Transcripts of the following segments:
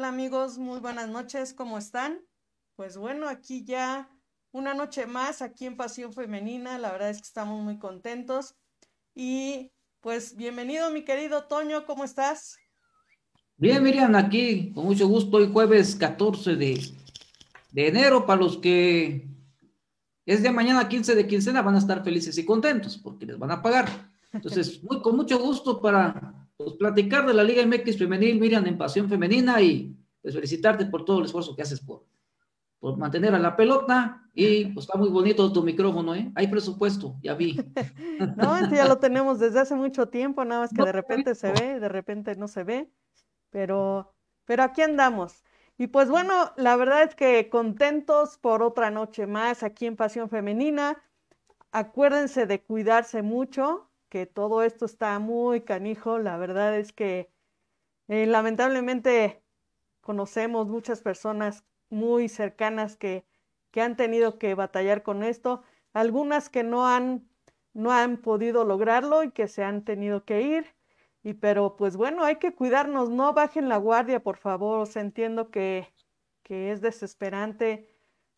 Hola amigos, muy buenas noches, ¿cómo están? Pues bueno, aquí ya una noche más aquí en Pasión Femenina, la verdad es que estamos muy contentos y pues bienvenido mi querido Toño, ¿cómo estás? Bien, Miriam, aquí con mucho gusto, hoy jueves 14 de, de enero, para los que es de mañana 15 de quincena van a estar felices y contentos porque les van a pagar. Entonces, muy, con mucho gusto para pues, platicar de la Liga MX femenil, Miriam, en Pasión Femenina y pues felicitarte por todo el esfuerzo que haces por, por mantener a la pelota y pues está muy bonito tu micrófono, ¿eh? Hay presupuesto, ya vi. no, este ya lo tenemos desde hace mucho tiempo, nada más que de repente se ve, de repente no se ve, pero, pero aquí andamos. Y pues bueno, la verdad es que contentos por otra noche más aquí en Pasión Femenina. Acuérdense de cuidarse mucho, que todo esto está muy canijo. La verdad es que eh, lamentablemente conocemos muchas personas muy cercanas que, que han tenido que batallar con esto, algunas que no han, no han podido lograrlo y que se han tenido que ir. Y pero pues bueno, hay que cuidarnos, no bajen la guardia, por favor. O entiendo que, que es desesperante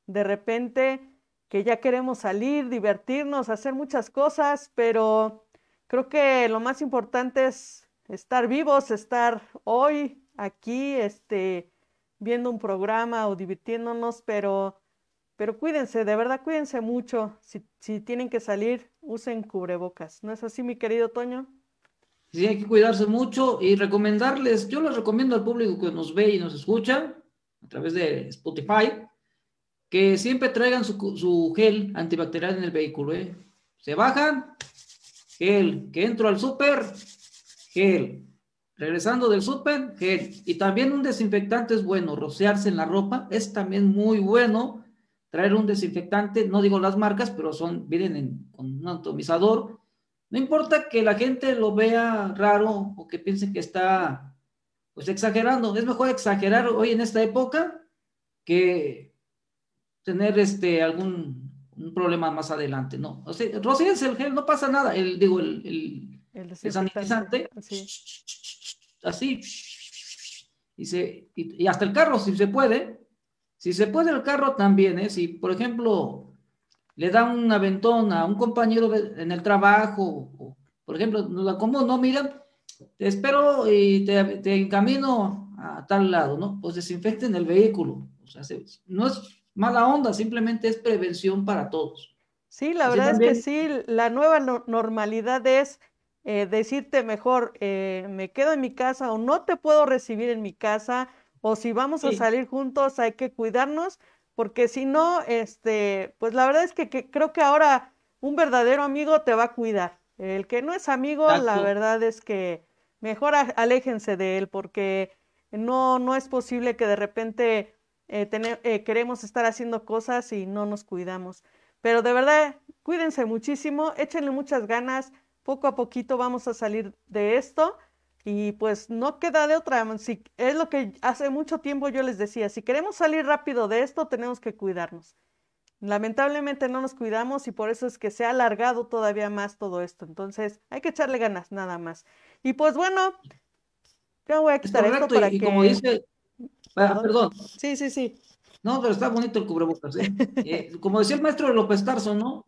de repente que ya queremos salir, divertirnos, hacer muchas cosas, pero Creo que lo más importante es estar vivos, estar hoy aquí, este, viendo un programa o divirtiéndonos, pero, pero cuídense, de verdad cuídense mucho. Si, si tienen que salir, usen cubrebocas. ¿No es así, mi querido Toño? Sí, hay que cuidarse mucho y recomendarles, yo les recomiendo al público que nos ve y nos escucha a través de Spotify, que siempre traigan su, gel antibacterial en el vehículo. ¿eh? Se bajan, gel. Que entro al súper, gel. Regresando del súper, gel. Y también un desinfectante es bueno, rociarse en la ropa es también muy bueno. Traer un desinfectante, no digo las marcas, pero son, vienen con un atomizador. No importa que la gente lo vea raro o que piense que está pues exagerando. Es mejor exagerar hoy en esta época que tener este algún un problema más adelante, ¿no? O sea, el gel, no pasa nada. El, digo, el, el, sanitizante, así, y, se, y, hasta el carro, si se puede, si se puede el carro también, ¿eh? Si, por ejemplo, le da un aventón a un compañero en el trabajo, por ejemplo, como no, mira, te espero y te, te encamino a tal lado, ¿no? Pues desinfecten el vehículo. O sea, no es mala onda, simplemente es prevención para todos. Sí, la verdad es que sí, la nueva normalidad es eh, decirte mejor, eh, me quedo en mi casa o no te puedo recibir en mi casa, o si vamos a salir juntos hay que cuidarnos, porque si no, este, pues la verdad es que, creo que ahora un verdadero amigo te va a cuidar. El que no es amigo, la verdad es que mejor aléjense de él, porque no, no es posible que de repente eh, eh, queremos estar haciendo cosas y no nos cuidamos. Pero de verdad, cuídense muchísimo, échenle muchas ganas, poco a poquito vamos a salir de esto y pues no queda de otra. Si, es lo que hace mucho tiempo yo les decía, si queremos salir rápido de esto, tenemos que cuidarnos. Lamentablemente no nos cuidamos y por eso es que se ha alargado todavía más todo esto. Entonces hay que echarle ganas nada más. Y pues bueno, yo voy a quitar esto para que... Como dice, Ah, perdón. Sí, sí, sí. No, pero está bonito el cubrebocas. ¿eh? Eh, como decía el maestro López Tarso, ¿no?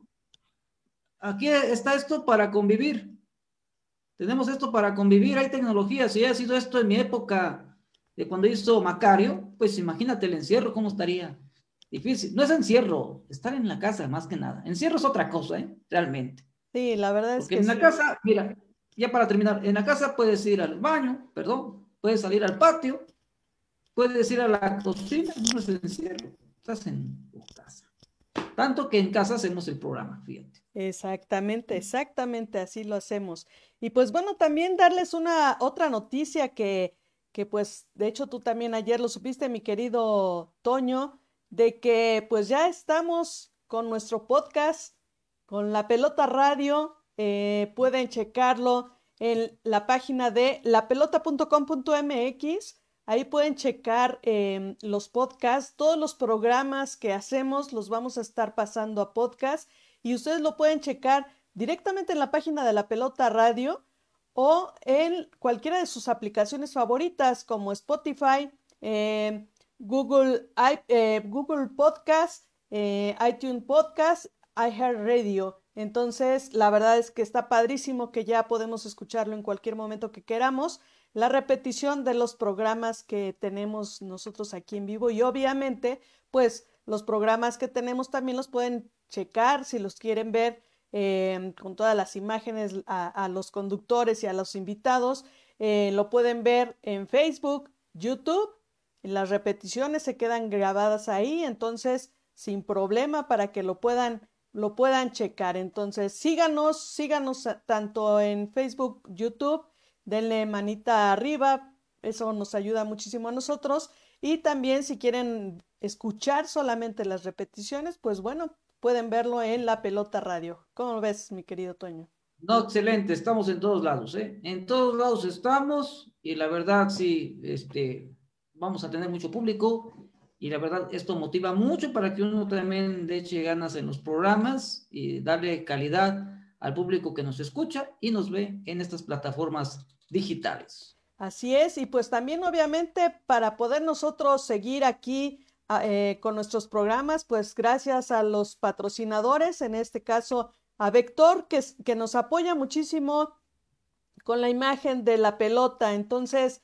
Aquí está esto para convivir. Tenemos esto para convivir. Hay tecnología. Si ha sido esto en mi época de cuando hizo Macario, pues imagínate el encierro, ¿cómo estaría? Difícil. No es encierro, estar en la casa más que nada. Encierro es otra cosa, ¿eh? Realmente. Sí, la verdad es Porque que en la casa, mira, ya para terminar, en la casa puedes ir al baño, perdón, puedes salir al patio, puedes ir a la cocina, no es encierro, estás en tu casa. Tanto que en casa hacemos el programa, fíjate. Exactamente, exactamente así lo hacemos. Y pues bueno, también darles una otra noticia que, que pues de hecho tú también ayer lo supiste, mi querido Toño, de que pues ya estamos con nuestro podcast, con la pelota radio, eh, pueden checarlo en la página de lapelota.com.mx. Ahí pueden checar eh, los podcasts, todos los programas que hacemos los vamos a estar pasando a podcast y ustedes lo pueden checar directamente en la página de la pelota radio o en cualquiera de sus aplicaciones favoritas como Spotify, eh, Google, eh, Google Podcast, eh, iTunes Podcast, iHeartRadio. Entonces, la verdad es que está padrísimo que ya podemos escucharlo en cualquier momento que queramos. La repetición de los programas que tenemos nosotros aquí en vivo y obviamente, pues los programas que tenemos también los pueden checar si los quieren ver eh, con todas las imágenes a, a, los conductores y a los invitados. Eh, lo pueden ver en Facebook, YouTube. Las repeticiones se quedan grabadas ahí, entonces sin problema para que lo puedan lo puedan checar. Entonces, síganos, síganos tanto en Facebook, YouTube, denle manita arriba, eso nos ayuda muchísimo a nosotros. Y también si quieren escuchar solamente las repeticiones, pues bueno, pueden verlo en La Pelota Radio. ¿Cómo ves, mi querido Toño? No, excelente, estamos en todos lados, ¿eh? En todos lados estamos y la verdad sí, este, vamos a tener mucho público y la verdad esto motiva mucho para que uno también le ganas en los programas y darle calidad al público que nos escucha y nos ve en estas plataformas digitales. Así es, y pues también obviamente para poder nosotros seguir aquí eh, con nuestros programas, pues gracias a los patrocinadores, en este caso a Vector, que, que nos apoya muchísimo con la imagen de la pelota. Entonces,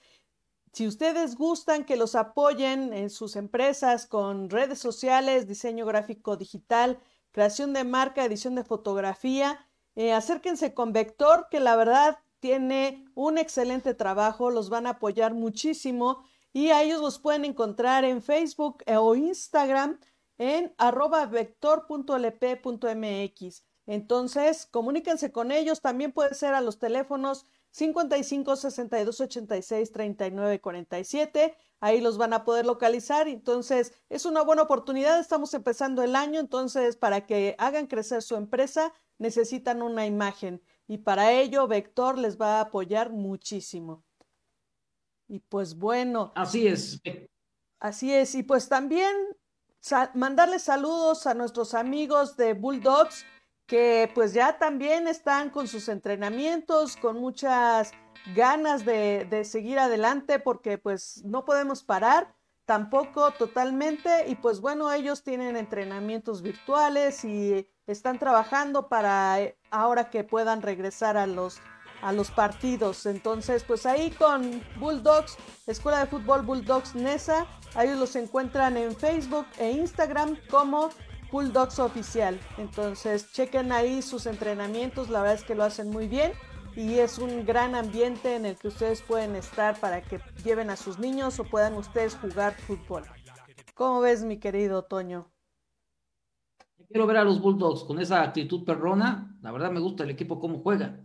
si ustedes gustan que los apoyen en sus empresas con redes sociales, diseño gráfico digital, creación de marca, edición de fotografía, eh, acérquense con Vector, que la verdad tiene un excelente trabajo, los van a apoyar muchísimo y a ellos los pueden encontrar en Facebook o Instagram en arroba vector.lp.mx. Entonces, comuníquense con ellos, también puede ser a los teléfonos 55 62 86 39 47. Ahí los van a poder localizar. Entonces, es una buena oportunidad. Estamos empezando el año. Entonces, para que hagan crecer su empresa, necesitan una imagen. Y para ello, Vector les va a apoyar muchísimo. Y pues bueno. Así es. Así es. Y pues también mandarles saludos a nuestros amigos de Bulldogs que pues ya también están con sus entrenamientos, con muchas ganas de, de, seguir adelante porque pues no podemos parar tampoco totalmente y pues bueno ellos tienen entrenamientos virtuales y están trabajando para eh, ahora que puedan regresar a los a los partidos entonces pues ahí con Bulldogs Escuela de Fútbol Bulldogs Nesa ahí los encuentran en Facebook e Instagram como Bulldogs Oficial. Entonces, chequen ahí sus entrenamientos, la verdad es que lo hacen muy bien y es un gran ambiente en el que ustedes pueden estar para que lleven a sus niños o puedan ustedes jugar fútbol. ¿Cómo ves, mi querido Toño? Quiero ver a los Bulldogs con esa actitud perrona. La verdad me gusta el equipo cómo juega.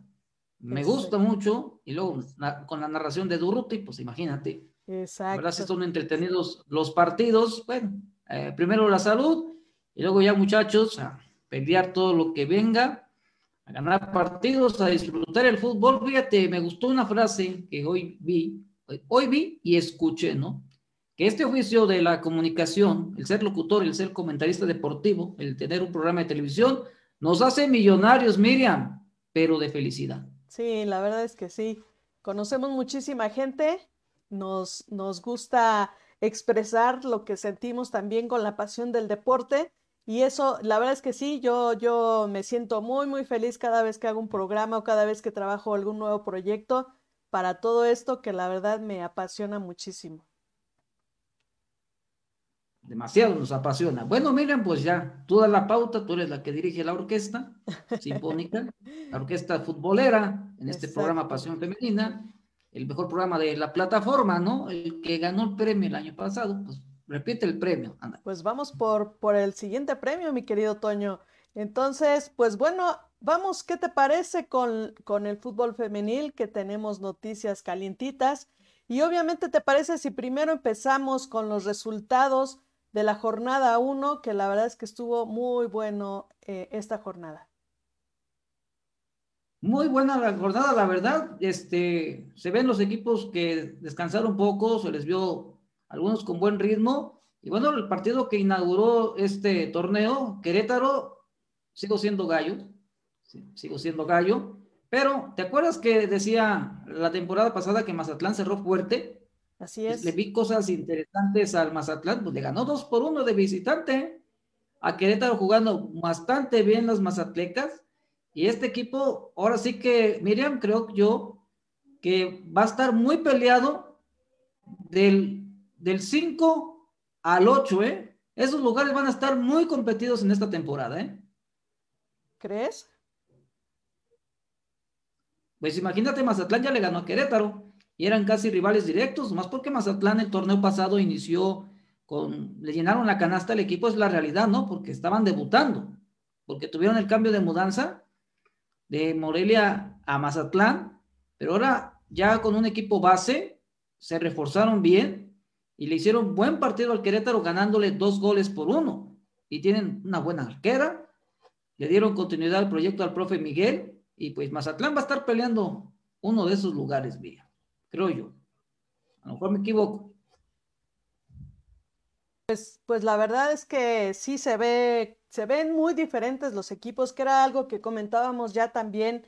Me Exacto. gusta mucho y luego con la narración de Durruti, pues imagínate. Exacto. La verdad si son entretenidos los partidos. Bueno, eh, primero la salud y luego ya muchachos, a pelear todo lo que venga, a ganar partidos, a disfrutar el fútbol. Fíjate, me gustó una frase que hoy vi, hoy vi y escuché, ¿no? Que este oficio de la comunicación, el ser locutor, el ser comentarista deportivo, el tener un programa de televisión, nos hace millonarios, Miriam, pero de felicidad. Sí, la verdad es que sí. Conocemos muchísima gente, nos, nos gusta expresar lo que sentimos también con la pasión del deporte y eso, la verdad es que sí, yo, yo me siento muy, muy feliz cada vez que hago un programa o cada vez que trabajo algún nuevo proyecto para todo esto que la verdad me apasiona muchísimo. Demasiado nos apasiona. Bueno, miren, pues ya, tú das la pauta, tú eres la que dirige la orquesta sinfónica, la orquesta futbolera, en este programa Pasión Femenina, el mejor programa de la plataforma, ¿no? El que ganó el premio el año pasado, pues repite el premio. Anda. Pues vamos por, por el siguiente premio, mi querido Toño. Entonces, pues bueno, vamos, ¿qué te parece con, con el fútbol femenil? Que tenemos noticias calientitas. Y obviamente, ¿te parece si primero empezamos con los resultados de la jornada 1, que la verdad es que estuvo muy bueno eh, esta jornada. Muy buena la jornada, la verdad. Este, se ven los equipos que descansaron poco, se les vio algunos con buen ritmo. Y bueno, el partido que inauguró este torneo, Querétaro, sigo siendo gallo, sigo siendo gallo. Pero, ¿te acuerdas que decía la temporada pasada que Mazatlán cerró fuerte? Así es. Le vi cosas interesantes al Mazatlán, pues le ganó dos por uno de visitante. A Querétaro jugando bastante bien las mazatlecas. Y este equipo, ahora sí que, Miriam, creo yo que va a estar muy peleado del, del 5 al 8, ¿eh? Esos lugares van a estar muy competidos en esta temporada, ¿eh? ¿Crees? Pues imagínate, Mazatlán ya le ganó a Querétaro y eran casi rivales directos, más porque Mazatlán el torneo pasado inició con, le llenaron la canasta al equipo, es la realidad, ¿no? Porque estaban debutando, porque tuvieron el cambio de mudanza de Morelia a Mazatlán, pero ahora ya con un equipo base, se reforzaron bien y le hicieron buen partido al Querétaro ganándole dos goles por uno. Y tienen una buena arquera, le dieron continuidad al proyecto al profe Miguel y pues Mazatlán va a estar peleando uno de esos lugares, vía creo yo. A lo mejor me equivoco. Pues, pues la verdad es que sí se ve, se ven muy diferentes los equipos, que era algo que comentábamos ya también,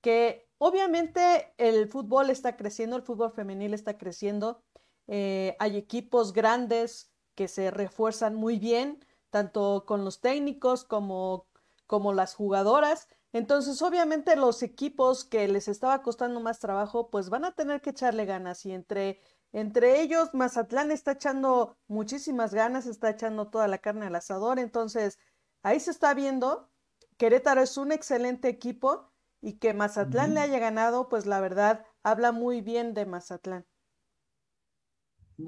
que obviamente el fútbol está creciendo, el fútbol femenil está creciendo, eh, hay equipos grandes que se refuerzan muy bien, tanto con los técnicos como, como las jugadoras, entonces, obviamente los equipos que les estaba costando más trabajo, pues van a tener que echarle ganas y entre, entre ellos Mazatlán está echando muchísimas ganas, está echando toda la carne al asador, entonces ahí se está viendo, Querétaro es un excelente equipo y que Mazatlán le haya ganado, pues la verdad habla muy bien de Mazatlán.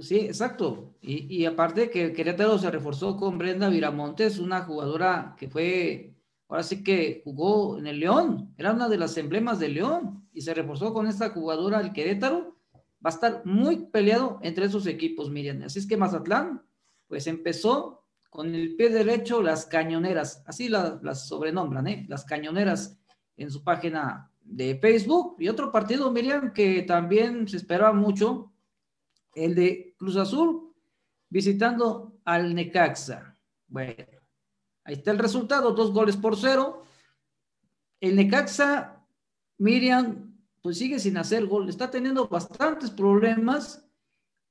Sí, exacto. Y, y aparte que Querétaro se reforzó con Brenda Viramontes, una jugadora que fue ahora sí que jugó en el León, era una de las emblemas del León y se reforzó con esta jugadora el Querétaro. Va a estar muy peleado entre esos equipos, Miriam. Así es que Mazatlán, pues empezó con el pie derecho las cañoneras, así las, sobrenombran, ¿eh? las cañoneras en su página de Facebook. Y otro partido, Miriam, que también se esperaba mucho, el de Cruz Azul visitando al Necaxa. Bueno, Ahí está el resultado, dos goles por cero. El Necaxa, Miriam, pues sigue sin hacer gol, está teniendo bastantes problemas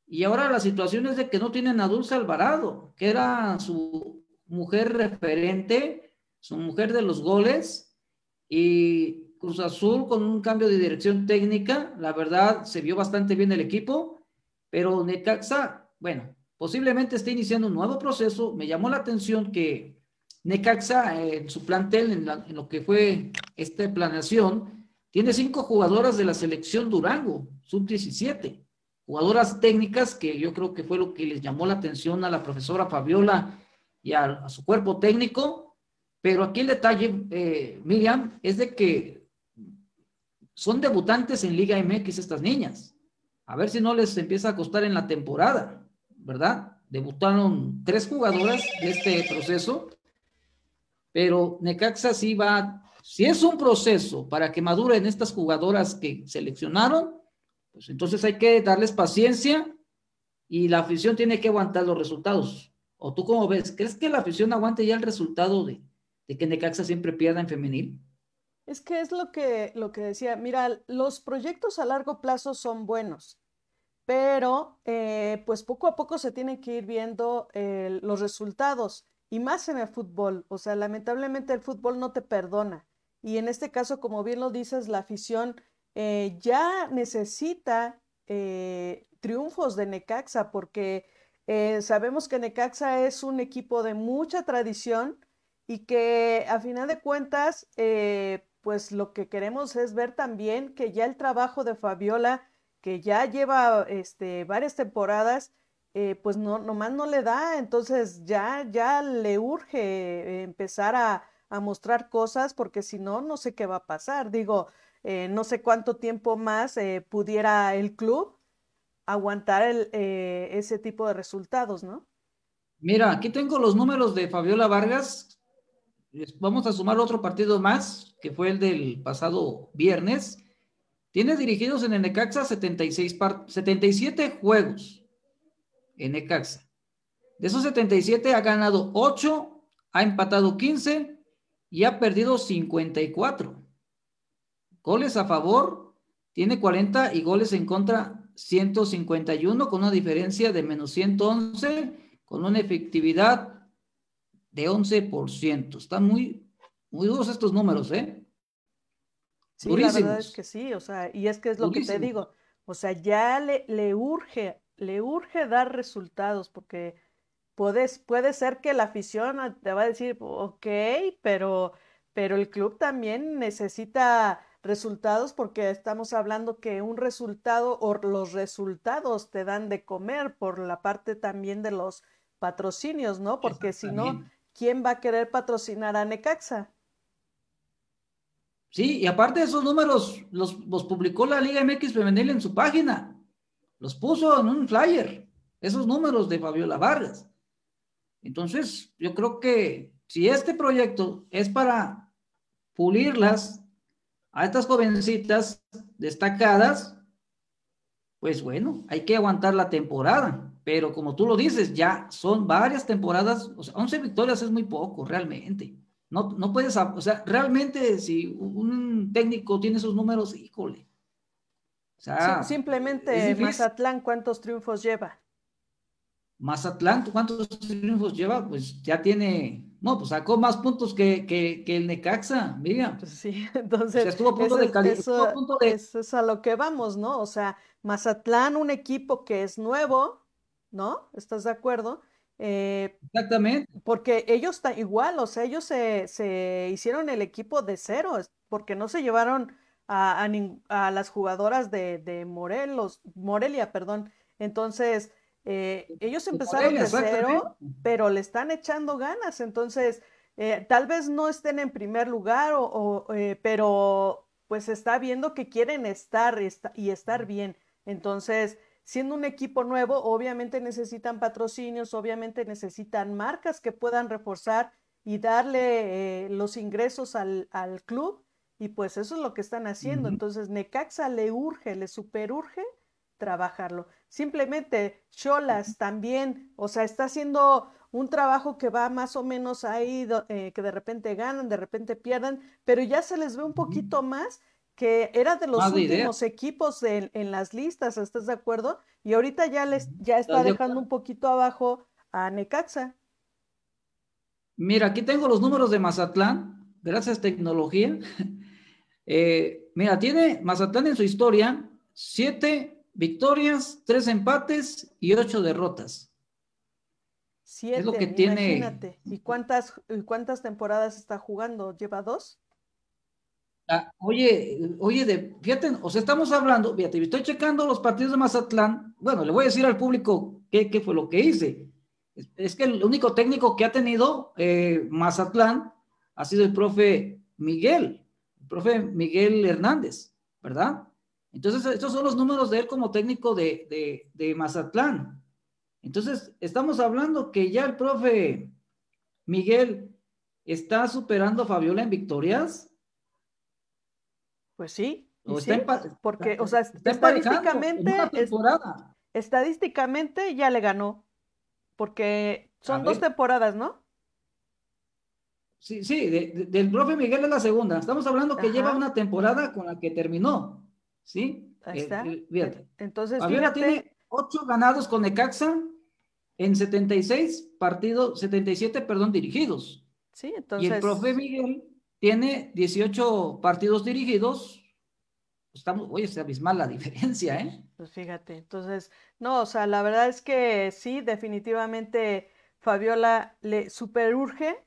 y ahora la situación es de que no tienen a Dulce Alvarado, que era su mujer referente, su mujer de los goles, y Cruz Azul con un cambio de dirección técnica, la verdad se vio bastante bien el equipo, pero Necaxa, bueno, posiblemente esté iniciando un nuevo proceso, me llamó la atención que Necaxa, en su plantel, en, lo que fue esta planeación, tiene cinco jugadoras de la selección Durango, sub-17, jugadoras técnicas que yo creo que fue lo que les llamó la atención a la profesora Fabiola y a, su cuerpo técnico, pero aquí el detalle, eh, Miriam, es de que son debutantes en Liga MX estas niñas. A ver si no les empieza a costar en la temporada, ¿verdad? Debutaron tres jugadoras de este proceso pero Necaxa sí va, si es un proceso para que maduren estas jugadoras que seleccionaron, pues entonces hay que darles paciencia y la afición tiene que aguantar los resultados. ¿O tú cómo ves? ¿Crees que la afición aguante ya el resultado de, que Necaxa siempre pierda en femenil? Es que es lo que, lo que decía, mira, los proyectos a largo plazo son buenos, pero eh, pues poco a poco se tienen que ir viendo eh, los resultados y más en el fútbol. O sea, lamentablemente el fútbol no te perdona. Y en este caso, como bien lo dices, la afición eh, ya necesita eh, triunfos de Necaxa porque Eh, sabemos que Necaxa es un equipo de mucha tradición y que a final de cuentas, eh, pues lo que queremos es ver también que ya el trabajo de Fabiola, que ya lleva este, varias temporadas, eh, pues no, nomás no le da, entonces ya, ya le urge empezar a, a mostrar cosas porque si no, no sé qué va a pasar. Digo, eh, no sé cuánto tiempo más eh, pudiera el club aguantar el, eh, ese tipo de resultados, ¿no? Mira, aquí tengo los números de Fabiola Vargas. Vamos a sumar otro partido más, que fue el del pasado viernes. Tiene dirigidos en el Necaxa 76 77 juegos en Necaxa. De esos 77 ha ganado 8, ha empatado 15 y ha perdido 54. Goles a favor, tiene 40 y goles en contra 151 con una diferencia de menos 111 con una efectividad de 11%. Están muy, muy duros estos números, ¿eh? Sí, la verdad es que sí, o sea, y es que es lo que te digo, o sea, ya le, le urge, le urge dar resultados porque puedes, puede ser que la afición te va a decir, ok, pero, pero el club también necesita resultados porque estamos hablando que un resultado o los resultados te dan de comer por la parte también de los patrocinios, ¿no? Porque si no, ¿quién va a querer patrocinar a Necaxa? Sí, y aparte de esos números, los, los publicó la Liga MX Femenil en su página. Los puso en un flyer, esos números de Fabiola Vargas. Entonces, yo creo que si este proyecto es para pulirlas a estas jovencitas destacadas, pues bueno, hay que aguantar la temporada. Pero como tú lo dices, ya son varias temporadas, o sea, 11 victorias es muy poco, realmente. No, no puedes, o sea, realmente si un técnico tiene esos números, híjole. O sea, simplemente Mazatlán, ¿cuántos triunfos lleva? Mazatlán, ¿cuántos triunfos lleva? Pues ya tiene no, pues sacó más puntos que, que, que el Necaxa, mira. Pues sí, entonces. estuvo a punto de, eso, eso, es a lo que vamos, ¿no? O sea, Mazatlán, un equipo que es nuevo, ¿no? ¿Estás de acuerdo? Eh, Exactamente. Porque ellos están igual, o sea, ellos se, se, hicieron el equipo de cero, porque no se llevaron a, a, a las jugadoras de, de Morelos, Morelia, perdón. Entonces, eh, ellos empezaron de cero, pero le están echando ganas, entonces eh, tal vez no estén en primer lugar, o, eh, pero pues está viendo que quieren estar y estar bien. Entonces, siendo un equipo nuevo, obviamente necesitan patrocinios, obviamente necesitan marcas que puedan reforzar y darle los ingresos al, al, club. Y pues eso es lo que están haciendo. Entonces, Necaxa le urge, le superurge trabajarlo. Simplemente Cholas también, o sea, está haciendo un trabajo que va más o menos ahí, eh, que de repente ganan, de repente pierdan, pero ya se les ve un poquito más que era de los últimos equipos en, las listas, ¿estás de acuerdo? Y ahorita ya les ya está dejando un poquito abajo a Necaxa. Mira, aquí tengo los números de Mazatlán, gracias tecnología. Eh, mira, tiene Mazatlán en su historia siete victorias, tres empates y ocho derrotas. Siete, es lo que tiene. Imagínate. ¿Y cuántas, cuántas temporadas está jugando? ¿Lleva dos? Ah, oye, oye, de, fíjate, o sea, estamos hablando, fíjate, estoy checando los partidos de Mazatlán. Bueno, le voy a decir al público qué, fue lo que hice. Es, que el único técnico que ha tenido eh, Mazatlán ha sido el profe Miguel, el profe Miguel Hernández, ¿verdad? Entonces, estos son los números de él como técnico de, Mazatlán. Entonces, estamos hablando que ya el profe Miguel está superando a Fabiola en victorias. Pues sí, porque, o sea, estadísticamente, estadísticamente ya le ganó, porque son dos temporadas, ¿no? Sí, sí, del profe Miguel es la segunda. Estamos hablando que lleva una temporada con la que terminó. ¿sí? Ahí está. Entonces, Fabiola tiene ocho ganados con Necaxa en 76 partidos, 77, perdón, dirigidos. Sí, entonces. Y el profe Miguel tiene 18 partidos dirigidos, estamos, oye, se abismal la diferencia, ¿eh? Pues fíjate, entonces, no, o sea, la verdad es que sí, definitivamente Fabiola le superurge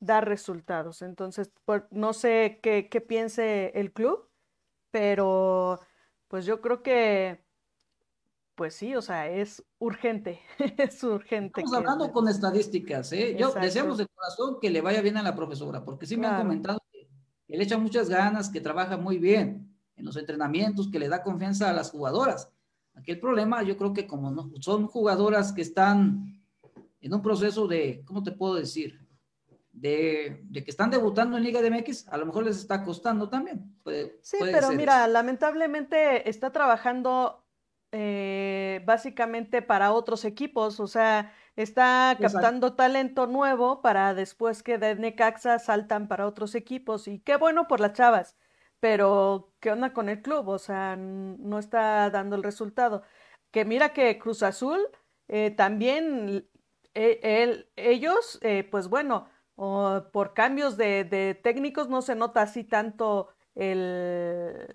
dar resultados. Entonces, no sé qué, qué piense el club, pero pues yo creo que, pues sí, o sea, es urgente, es urgente. Estamos hablando con estadísticas, ¿eh? Yo deseamos de corazón que le vaya bien a la profesora, porque sí me han comentado que, que le echa muchas ganas, que trabaja muy bien en los entrenamientos, que le da confianza a las jugadoras. Aquí el problema, yo creo que como no, son jugadoras que están en un proceso de, ¿cómo te puedo decir? De, de, que están debutando en Liga de MX, a lo mejor les está costando también. sí, pero mira, lamentablemente está trabajando eh, básicamente para otros equipos, o sea, está captando talento nuevo para después que de Necaxa saltan para otros equipos y qué bueno por las chavas pero ¿qué onda con el club? O sea, no está dando el resultado. Que mira que Cruz Azul eh, también, eh, ellos, eh, pues bueno, por cambios de, técnicos no se nota así tanto el,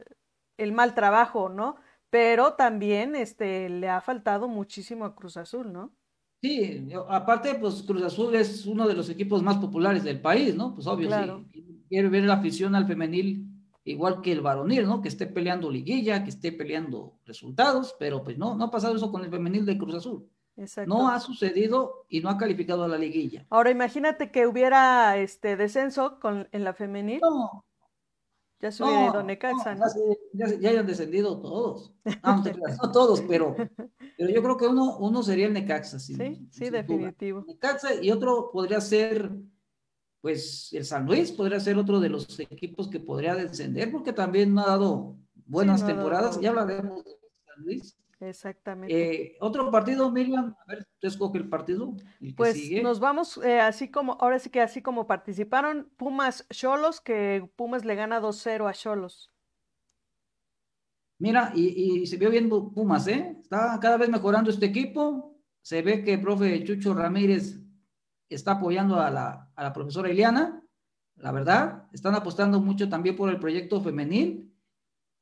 el, mal trabajo, ¿no? Pero también este, le ha faltado muchísimo a Cruz Azul, ¿no? Sí, aparte, pues Cruz Azul es uno de los equipos más populares del país, ¿no? Pues obvio, sí. Quiere ver la afición al femenil igual que el varonil, ¿no? Que esté peleando liguilla, que esté peleando resultados, pero pues no, no ha pasado eso con el femenil de Cruz Azul. Exacto. No ha sucedido y no ha calificado a la liguilla. Ahora imagínate que hubiera este descenso con, en la femenil. No. Ya se hubiera ido Necaxa, ¿no? Ya, ya, hayan descendido todos. No, no, todos, pero, pero yo creo que uno, uno sería el Necaxa. sí, sí, definitivo. Necaxa y otro podría ser pues el San Luis podría ser otro de los equipos que podría descender porque también no ha dado buenas temporadas. Ya hablaremos de San Luis. Exactamente. Eh, otro partido, Miriam, a ver, tú escoge el partido. pues nos vamos, eh, así como, ahora sí que así como participaron Pumas Cholos, que Pumas le gana 2-0 a Cholos. Mira, y, y, se vio bien Pumas, ¿eh? Está cada vez mejorando este equipo. Se ve que el profe Chucho Ramírez está apoyando a la, a la profesora Eliana, la verdad, están apostando mucho también por el proyecto femenil.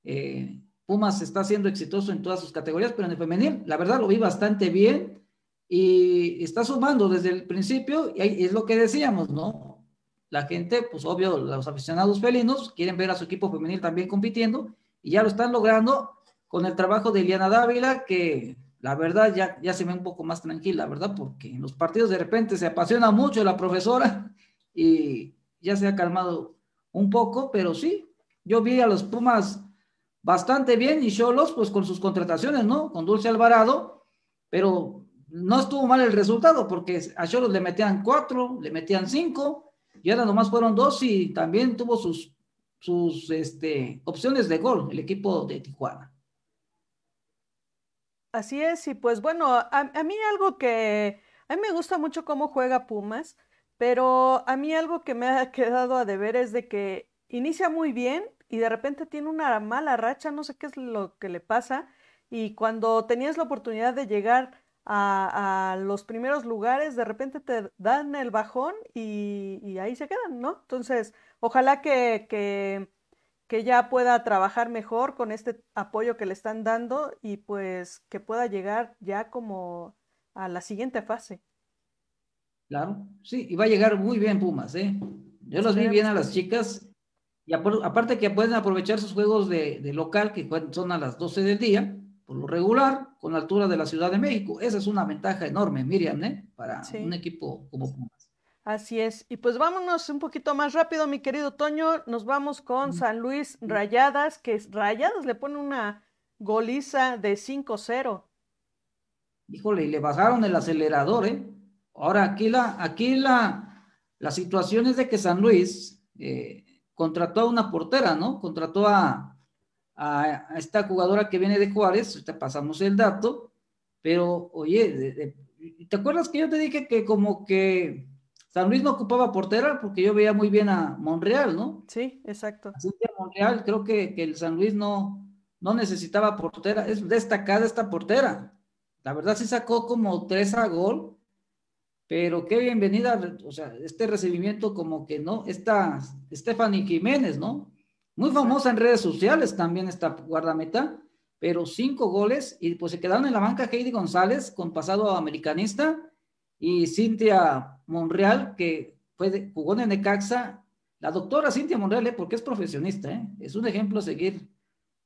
Eh, Pumas está siendo exitoso en todas sus categorías, pero en el femenil, la verdad, lo vi bastante bien y está sumando desde el principio, y es lo que decíamos, ¿no? La gente, pues obvio, los aficionados felinos quieren ver a su equipo femenil también compitiendo y ya lo están logrando con el trabajo de Eliana Dávila, que la verdad ya, ya se ve un poco más tranquila, ¿verdad? Porque en los partidos de repente se apasiona mucho la profesora y ya se ha calmado un poco, pero sí, yo vi a los Pumas bastante bien y Cholos, pues con sus contrataciones, ¿no? Con Dulce Alvarado, pero no estuvo mal el resultado porque a Cholos le metían cuatro, le metían cinco y ahora nomás fueron dos y también tuvo sus, sus este, opciones de gol el equipo de Tijuana. Así es, y pues bueno, a, mí algo que, a mí me gusta mucho cómo juega Pumas, pero a mí algo que me ha quedado a deber es de que inicia muy bien y de repente tiene una mala racha, no sé qué es lo que le pasa, y cuando tenías la oportunidad de llegar a, los primeros lugares, de repente te dan el bajón y, y ahí se quedan, ¿no? Entonces, ojalá que, que que ya pueda trabajar mejor con este apoyo que le están dando y pues que pueda llegar ya como a la siguiente fase. Claro, sí, y va a llegar muy bien Pumas, ¿eh? Yo los vi bien a las chicas y aparte que pueden aprovechar sus juegos de, local que son a las 12 del día, por lo regular, con la altura de la Ciudad de México. Esa es una ventaja enorme, Miriam, ¿eh? Para un equipo como Pumas. Así es. Y pues vámonos un poquito más rápido, mi querido Toño. Nos vamos con San Luis Rayadas, que Rayadas le pone una goliza de 5-0. Híjole, y le bajaron el acelerador, ¿eh? Ahora, aquí la, aquí la, la situación es de que San Luis eh, contrató a una portera, ¿no? Contrató a, a, esta jugadora que viene de Juárez, te pasamos el dato, pero oye, ¿te acuerdas que yo te dije que como que San Luis no ocupaba portera porque yo veía muy bien a Monreal, ¿no? Sí, exacto. Así que Monreal, creo que, el San Luis no, no necesitaba portera. Es destacada esta portera. La verdad sí sacó como tres a gol, pero qué bienvenida, o sea, este recibimiento como que no, esta Stephanie Jiménez, ¿no? Muy famosa en redes sociales también esta guardameta, pero cinco goles y pues se quedaron en la banca Heidi González con pasado americanista y Cintia Monreal que fue jugó en Necaxa. La doctora Cintia Monreal, ¿eh? porque es profesionista, ¿eh? es un ejemplo a seguir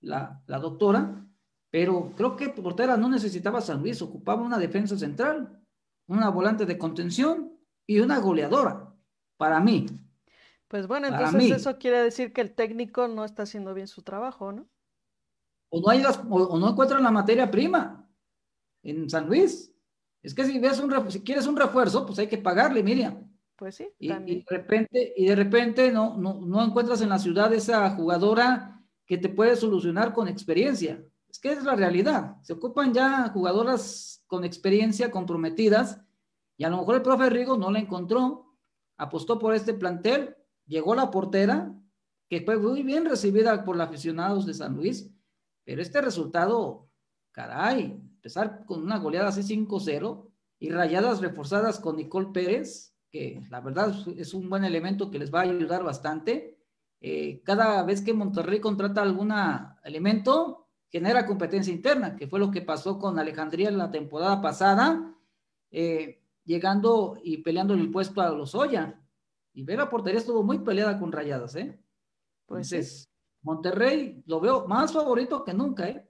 la, la doctora, pero creo que portera no necesitaba San Luis, ocupaba una defensa central, una volante de contención y una goleadora, para mí. Pues bueno, entonces eso quiere decir que el técnico no está haciendo bien su trabajo, ¿no? O no, hay o, no encuentran la materia prima en San Luis. Es que si, ves un, si quieres un refuerzo, pues hay que pagarle, Miriam. Pues sí. Y, y, de repente, y de repente no, no, no encuentras en la ciudad esa jugadora que te puede solucionar con experiencia. Es que es la realidad. Se ocupan ya jugadoras con experiencia, comprometidas, y a lo mejor el profe Rigo no la encontró, apostó por este plantel, llegó la portera, que fue muy bien recibida por los aficionados de San Luis, pero este resultado, caray, empezar con una goleada así 5-0 y rayadas reforzadas con Nicole Pérez, que la verdad es un buen elemento que les va a ayudar bastante. Eh, cada vez que Monterrey contrata algún elemento, genera competencia interna, que fue lo que pasó con Alejandría en la temporada pasada, eh, llegando y peleando el puesto a los Oya. Y Vera Portería estuvo muy peleada con Rayadas, ¿eh? Pues Entonces, Monterrey lo veo más favorito que nunca, ¿eh?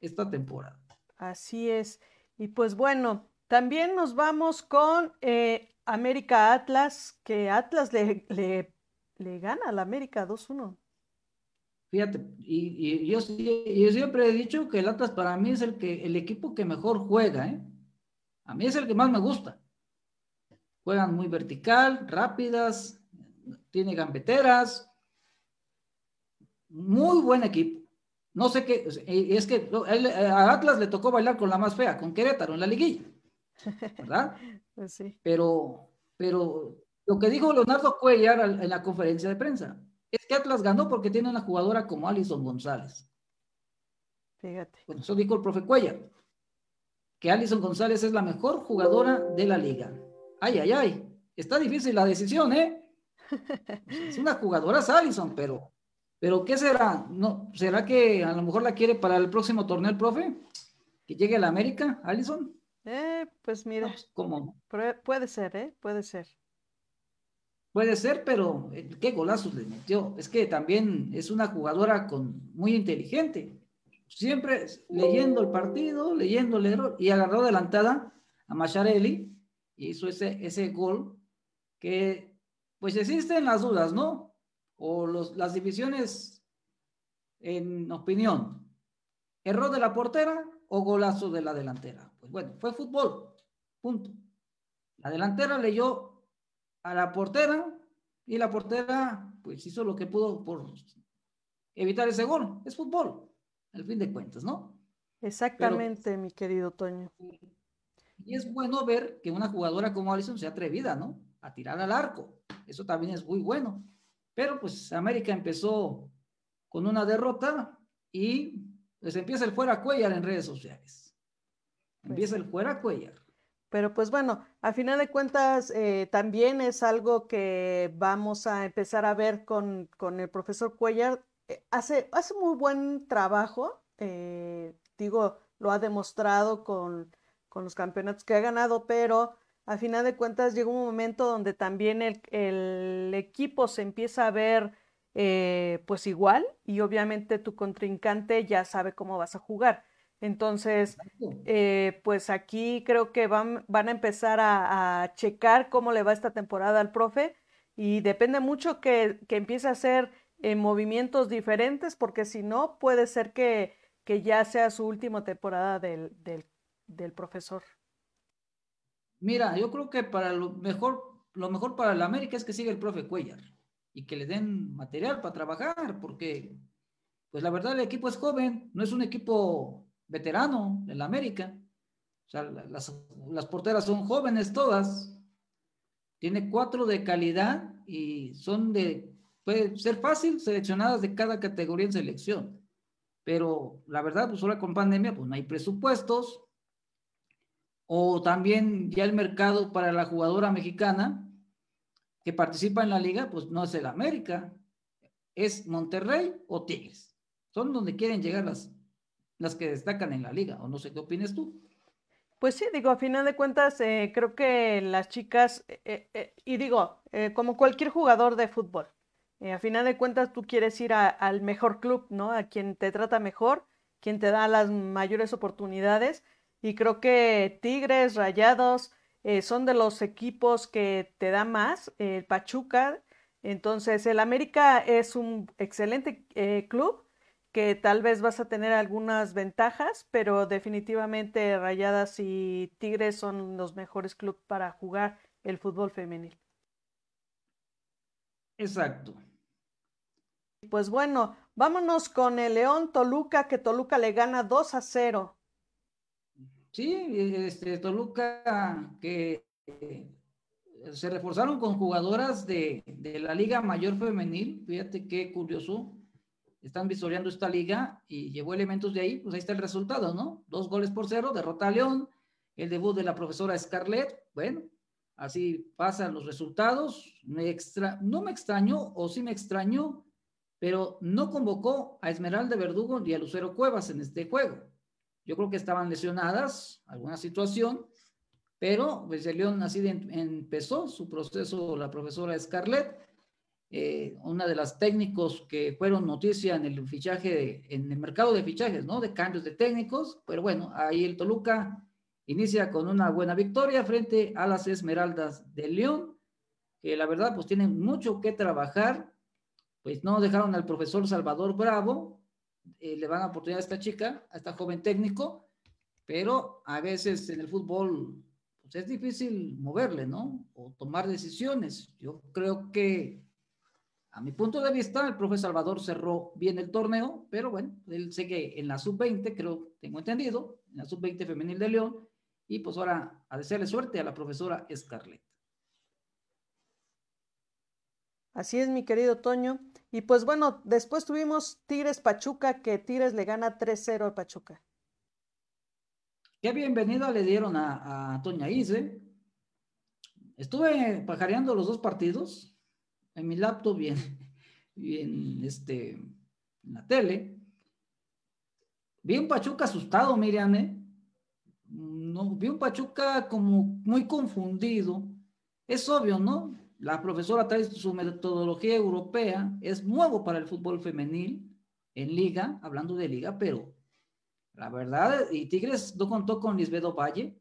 Esta temporada. Así es. Y pues bueno, también nos vamos con eh, América Atlas, que Atlas le, le, gana a la América 2-1. Fíjate, y, yo, yo, siempre he dicho que el Atlas para mí es el, que, el equipo que mejor juega, ¿eh? A mí es el que más me gusta. Juegan muy vertical, rápidas, tiene gambeteras. Muy buen equipo. No sé qué, es que a Atlas le tocó bailar con la más fea, con Querétaro en la liguilla. ¿Verdad? Pues sí. Pero, pero lo que dijo Leonardo Cuellar en la conferencia de prensa es que Atlas ganó porque tiene una jugadora como Alison González. Fíjate. Bueno, eso dijo el profe Cuellar que Alison González es la mejor jugadora de la liga. Ay, ay, ay. Está difícil la decisión, ¿eh? Es una jugadora Alison, pero, pero ¿qué será? ¿No, ¿Será que a lo mejor la quiere para el próximo torneo el profe? ¿Que llegue a la América, Alison? Eh, pues mira. Pues, ¿Cómo? Puede ser, ¿eh? Puede ser. Puede ser, pero eh, qué golazos le metió. Es que también es una jugadora con, muy inteligente siempre leyendo el partido, leyendo el error, y agarró adelantada a Macharelli y hizo ese, ese gol que, pues existen las dudas, ¿no? O los, las divisiones en opinión. ¿Error de la portera o golazo de la delantera? Pues bueno, fue fútbol, punto. La delantera leyó a la portera y la portera pues hizo lo que pudo por evitar ese gol. Es fútbol al fin de cuentas, ¿no? Exactamente, mi querido Toño. Y es bueno ver que una jugadora como Allison sea atrevida, ¿no? A tirar al arco. Eso también es muy bueno. Pero pues América empezó con una derrota y pues empieza el fuera Cuellar en redes sociales. Pues empieza el fuera Cuellar. Pero pues bueno, a final de cuentas eh, también es algo que vamos a empezar a ver con, con el profesor Cuellar eh, hace, hace muy buen trabajo, eh, digo, lo ha demostrado con, los campeonatos que ha ganado, pero a final de cuentas llega un momento donde también el, equipo se empieza a ver eh, pues igual y obviamente tu contrincante ya sabe cómo vas a jugar. Entonces, pues aquí creo que van, van a empezar a, checar cómo le va esta temporada al profe y depende mucho que, que empiece a hacer en movimientos diferentes, porque si no, puede ser que, que ya sea su última temporada del, del, profesor. Mira, yo creo que para lo mejor, lo mejor para el América es que siga el profe Cuellar y que le den material para trabajar, porque, pues la verdad, el equipo es joven, no es un equipo veterano en la América. O sea, las, las porteras son jóvenes todas. Tiene cuatro de calidad y son de Puede ser fácil seleccionadas de cada categoría en selección, pero la verdad, pues ahora con pandemia, pues no hay presupuestos, o también ya el mercado para la jugadora mexicana que participa en la liga, pues no es el América. es Monterrey o Tigres. Son donde quieren llegar las, las que destacan en la liga, o no sé qué opinas tú. Pues sí, digo, a final de cuentas, eh, creo que las chicas, eh, eh, y digo, como cualquier jugador de fútbol, a final de cuentas tú quieres ir al mejor club, ¿no? A quien te trata mejor, quien te da las mayores oportunidades, y creo que Tigres, Rayados, son de los equipos que te da más, el Pachuca, entonces el América es un excelente club, que tal vez vas a tener algunas ventajas, pero definitivamente Rayadas y Tigres son los mejores clubes para jugar el fútbol femenil. Exacto. Pues bueno, vámonos con el León Toluca, que Toluca le gana 2 a 0. Sí, este, Toluca que eh, se reforzaron con jugadoras de, de la Liga Mayor Femenil, fíjate qué curioso, están visoreando esta liga y llevó elementos de ahí, pues ahí está el resultado, ¿no? Dos goles por cero, derrota a León, el debut de la profesora Scarlett, bueno, así pasan los resultados, no me extrañó o sí me extrañó, pero no convocó a Esmeralda Verdugo y a Lucero Cuevas en este juego. Yo creo que estaban lesionadas, alguna situación, pero pues el León así empezó su proceso la profesora Scarlett eh, una de las técnicos que fueron noticia en el fichaje, en el mercado de fichajes, ¿no? De cambios de técnicos, pero bueno, ahí el Toluca inicia con una buena victoria frente a las Esmeraldas de León, que la verdad pues tienen mucho que trabajar, pues no dejaron al profesor Salvador Bravo, eh, le van a oportunidad a esta chica, a esta joven técnico, pero a veces en el fútbol pues es difícil moverle, ¿no? O tomar decisiones. Yo creo que a mi punto de vista, el profe Salvador cerró bien el torneo, pero bueno, él sigue en la sub-20, creo, tengo entendido, en la sub-20 femenil de León, y pues ahora a desearle suerte a la profesora Scarlett. Así es, mi querido Toño. Y pues bueno, después tuvimos Tigres Pachuca, que Tigres le gana 3-0 al Pachuca. Qué bienvenida le dieron a, a Toña Ise. Estuve pajareando los dos partidos en mi laptop y en, este, en la tele. Vi un Pachuca asustado, Miriam, ¿eh? No, vi un Pachuca como muy confundido. Es obvio, ¿no? La profesora trae su metodología europea, es nuevo para el fútbol femenil en liga, hablando de liga, pero la verdad, y Tigres no contó con Lisbedo Valle,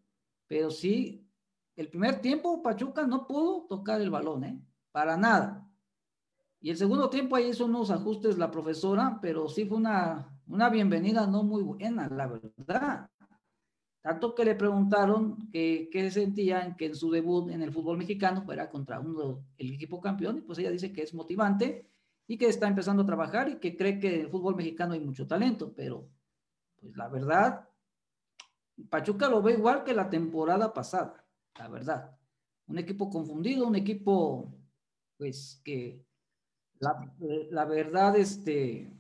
pero sí, el primer tiempo Pachuca no pudo tocar el balón, ¿eh? Para nada. Y el segundo tiempo ahí hizo unos ajustes la profesora, pero sí fue una, una bienvenida no muy buena, la verdad. Tanto que le preguntaron qué sentían que en su debut en el fútbol mexicano fuera contra uno, el equipo campeón, y pues ella dice que es motivante y que está empezando a trabajar y que cree que en el fútbol mexicano hay mucho talento, pero pues la verdad, Pachuca lo ve igual que la temporada pasada, la verdad. Un equipo confundido, un equipo pues que la, verdad, este,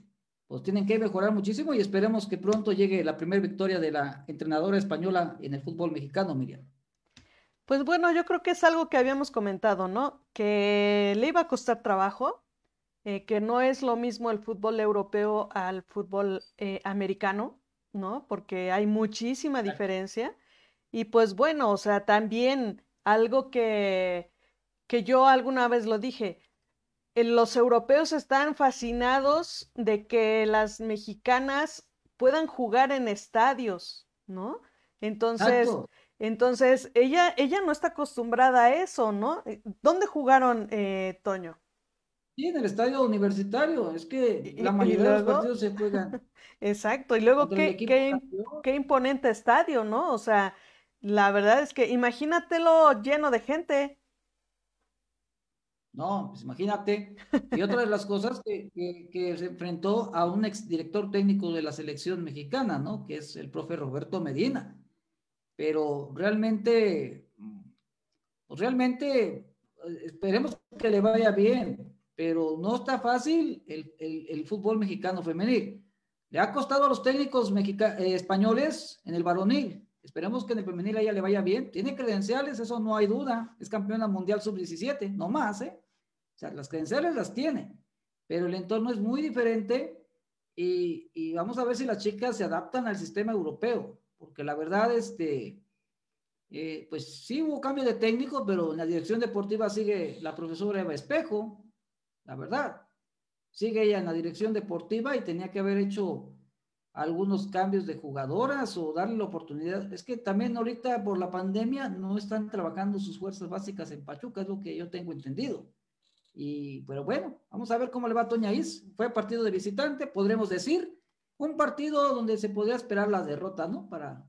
pues tienen que mejorar muchísimo y esperemos que pronto llegue la primera victoria de la entrenadora española en el fútbol mexicano, Miriam. Pues bueno, yo creo que es algo que habíamos comentado, ¿no? Que le iba a costar trabajo, eh, que no es lo mismo el fútbol europeo al fútbol eh, americano, ¿no? Porque hay muchísima diferencia. Y pues bueno, o sea, también algo que, que yo alguna vez lo dije, eh, los europeos están fascinados de que las mexicanas puedan jugar en estadios, ¿no? Entonces, entonces ella, ella no está acostumbrada a eso, ¿no? Eh, ¿Dónde jugaron, eh, Toño? Sí, en el estadio universitario. Es que la mayoría de los partidos se juegan. Exacto. Y luego, qué, qué, qué imponente estadio, ¿no? O sea, la verdad es que imagínatelo lleno de gente. No, pues imagínate. Y otra de las cosas que, se enfrentó a un exdirector técnico de la selección mexicana, ¿no? Que es el profe Roberto Medina. Pero realmente, pues realmente, esperemos que le vaya bien, pero no está fácil el, fútbol mexicano femenil. Le ha costado a los técnicos eh, españoles en el varonil. Esperemos que en el femenil a ella le vaya bien. Tiene credenciales, eso no hay duda. Es campeona mundial sub-17, no más, ¿eh? Sea, las credenciales las tiene. pero el entorno es muy diferente y, y, vamos a ver si las chicas se adaptan al sistema europeo, porque la verdad, este, eh, pues sí hubo cambio de técnico, pero en la dirección deportiva sigue la profesora Eva Espejo, la verdad. Sigue ella en la dirección deportiva y tenía que haber hecho algunos cambios de jugadoras o darle la oportunidad. Es que también ahorita por la pandemia no están trabajando sus fuerzas básicas en Pachuca, es lo que yo tengo entendido. Y, pero bueno, vamos a ver cómo le va a Toña Is. Fue partido de visitante, podremos decir. Un partido donde se podría esperar la derrota, ¿no? Para,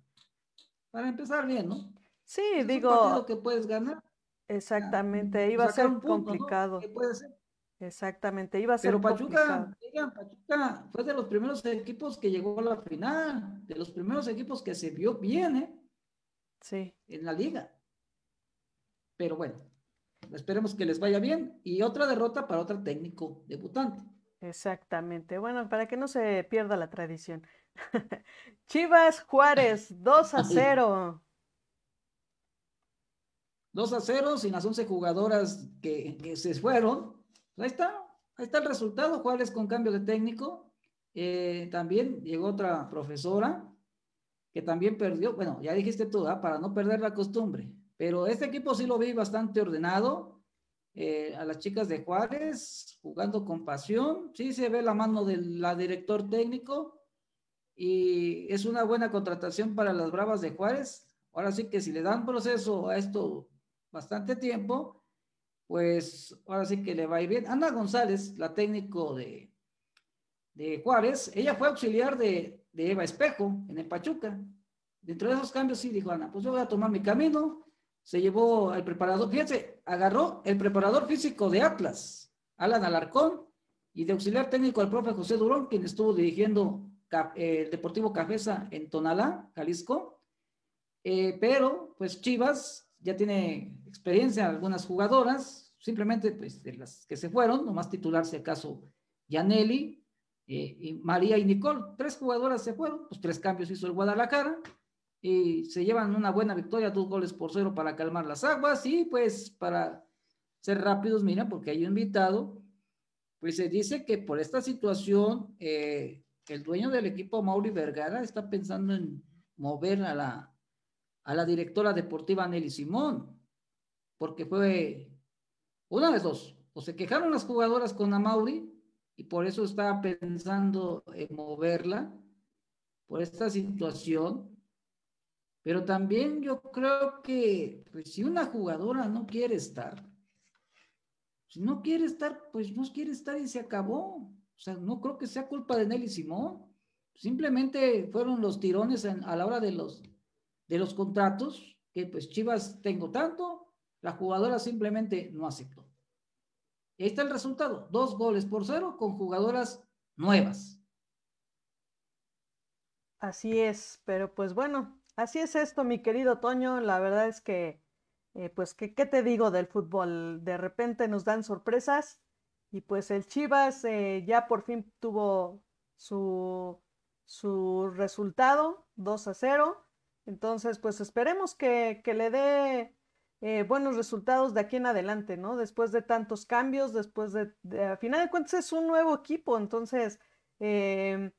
para empezar bien, ¿no? Sí, digo. Un partido que puedes ganar. Exactamente, iba a ser complicado. puede ser? Exactamente, iba a ser Pero Pachuca, Pachuca fue de los primeros equipos que llegó a la final, de los primeros equipos que se vio bien, ¿eh? Sí. En la liga. Pero bueno, esperemos que les vaya bien. Y otra derrota para otro técnico debutante. Exactamente. Bueno, para que no se pierda la tradición. Chivas Juárez, 2 a 0. 2 a 0, sin las 11 jugadoras que, que se fueron Ahí está, ahí está el resultado, Juárez con cambio de técnico. Eh, también llegó otra profesora que también perdió, bueno, ya dijiste tú, ¿ah? para no perder la costumbre, pero este equipo sí lo vi bastante ordenado. Eh, a las chicas de Juárez jugando con pasión, sí se ve la mano del la director técnico y es una buena contratación para las Bravas de Juárez. Ahora sí que si le dan proceso a esto bastante tiempo, pues ahora sí que le va a ir bien. Ana González, la técnico de, de Juárez, ella fue auxiliar de, de, Eva Espejo en el Pachuca. Dentro de esos cambios, sí, dijo Ana, pues yo voy a tomar mi camino. Se llevó al preparador, fíjense, agarró el preparador físico de Atlas, Alan Alarcón, y de auxiliar técnico al profe José Durón, quien estuvo dirigiendo el Deportivo Cafesa en Tonalá, Jalisco. Eh, pero, pues Chivas ya tiene experiencia algunas jugadoras, simplemente pues, de las que se fueron, nomás titular si acaso Yaneli, eh, María y Nicole, tres jugadoras se fueron, pues tres cambios hizo el Guadalajara, y se llevan una buena victoria, dos goles por cero para calmar las aguas, y pues para ser rápidos, mira, porque hay un invitado, pues se dice que por esta situación, eh, el dueño del equipo, Mauri Vergara, está pensando en mover a la, a la directora deportiva Nelly Simón, porque fue una de dos, o se quejaron las jugadoras con Amauri y por eso estaba pensando en moverla por esta situación. Pero también yo creo que pues, si una jugadora no quiere estar, si no quiere estar, pues no quiere estar y se acabó. O sea, no creo que sea culpa de Nelly Simón. Simplemente fueron los tirones a la hora de los, de los contratos, que pues Chivas tengo tanto, la jugadora simplemente no aceptó. Y ahí está el resultado, dos goles por cero con jugadoras nuevas. Así es, pero pues bueno, así es esto, mi querido Toño. La verdad es que, eh, pues, ¿qué, ¿qué, te digo del fútbol? De repente nos dan sorpresas y pues el Chivas eh, ya por fin tuvo su, su resultado, 2 a 0. Entonces, pues esperemos que, que le dé eh, buenos resultados de aquí en adelante, ¿no? Después de tantos cambios, después de, a final de cuentas es un nuevo equipo, entonces em,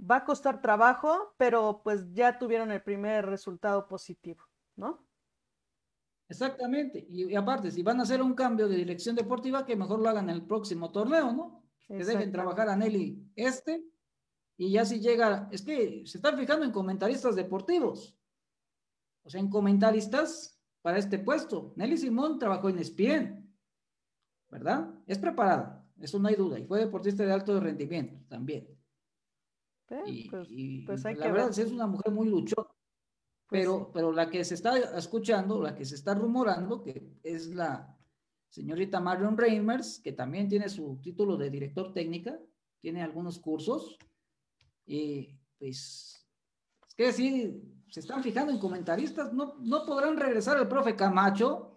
va a costar trabajo, pero pues ya tuvieron el primer resultado positivo, ¿no? Exactamente, y, aparte, si van a hacer un cambio de dirección deportiva, que mejor lo hagan en el próximo torneo, ¿no? Que dejen trabajar a Nelly este, y ya si llega, es que se están fijando en comentaristas deportivos, o sea, en comentaristas para este puesto. Nelly Simón trabajó en ESPN, ¿verdad? Es preparada, eso no hay duda, y fue deportista de alto rendimiento también. Y, pues, pues la verdad es una mujer muy luchona. Pues pero, pero la que se está escuchando, la que se está rumorando, que es la señorita Marion Reimers, que también tiene su título de director técnica, tiene algunos cursos, y pues, es que sí, se están fijando en comentaristas, no, no podrán regresar el profe Camacho,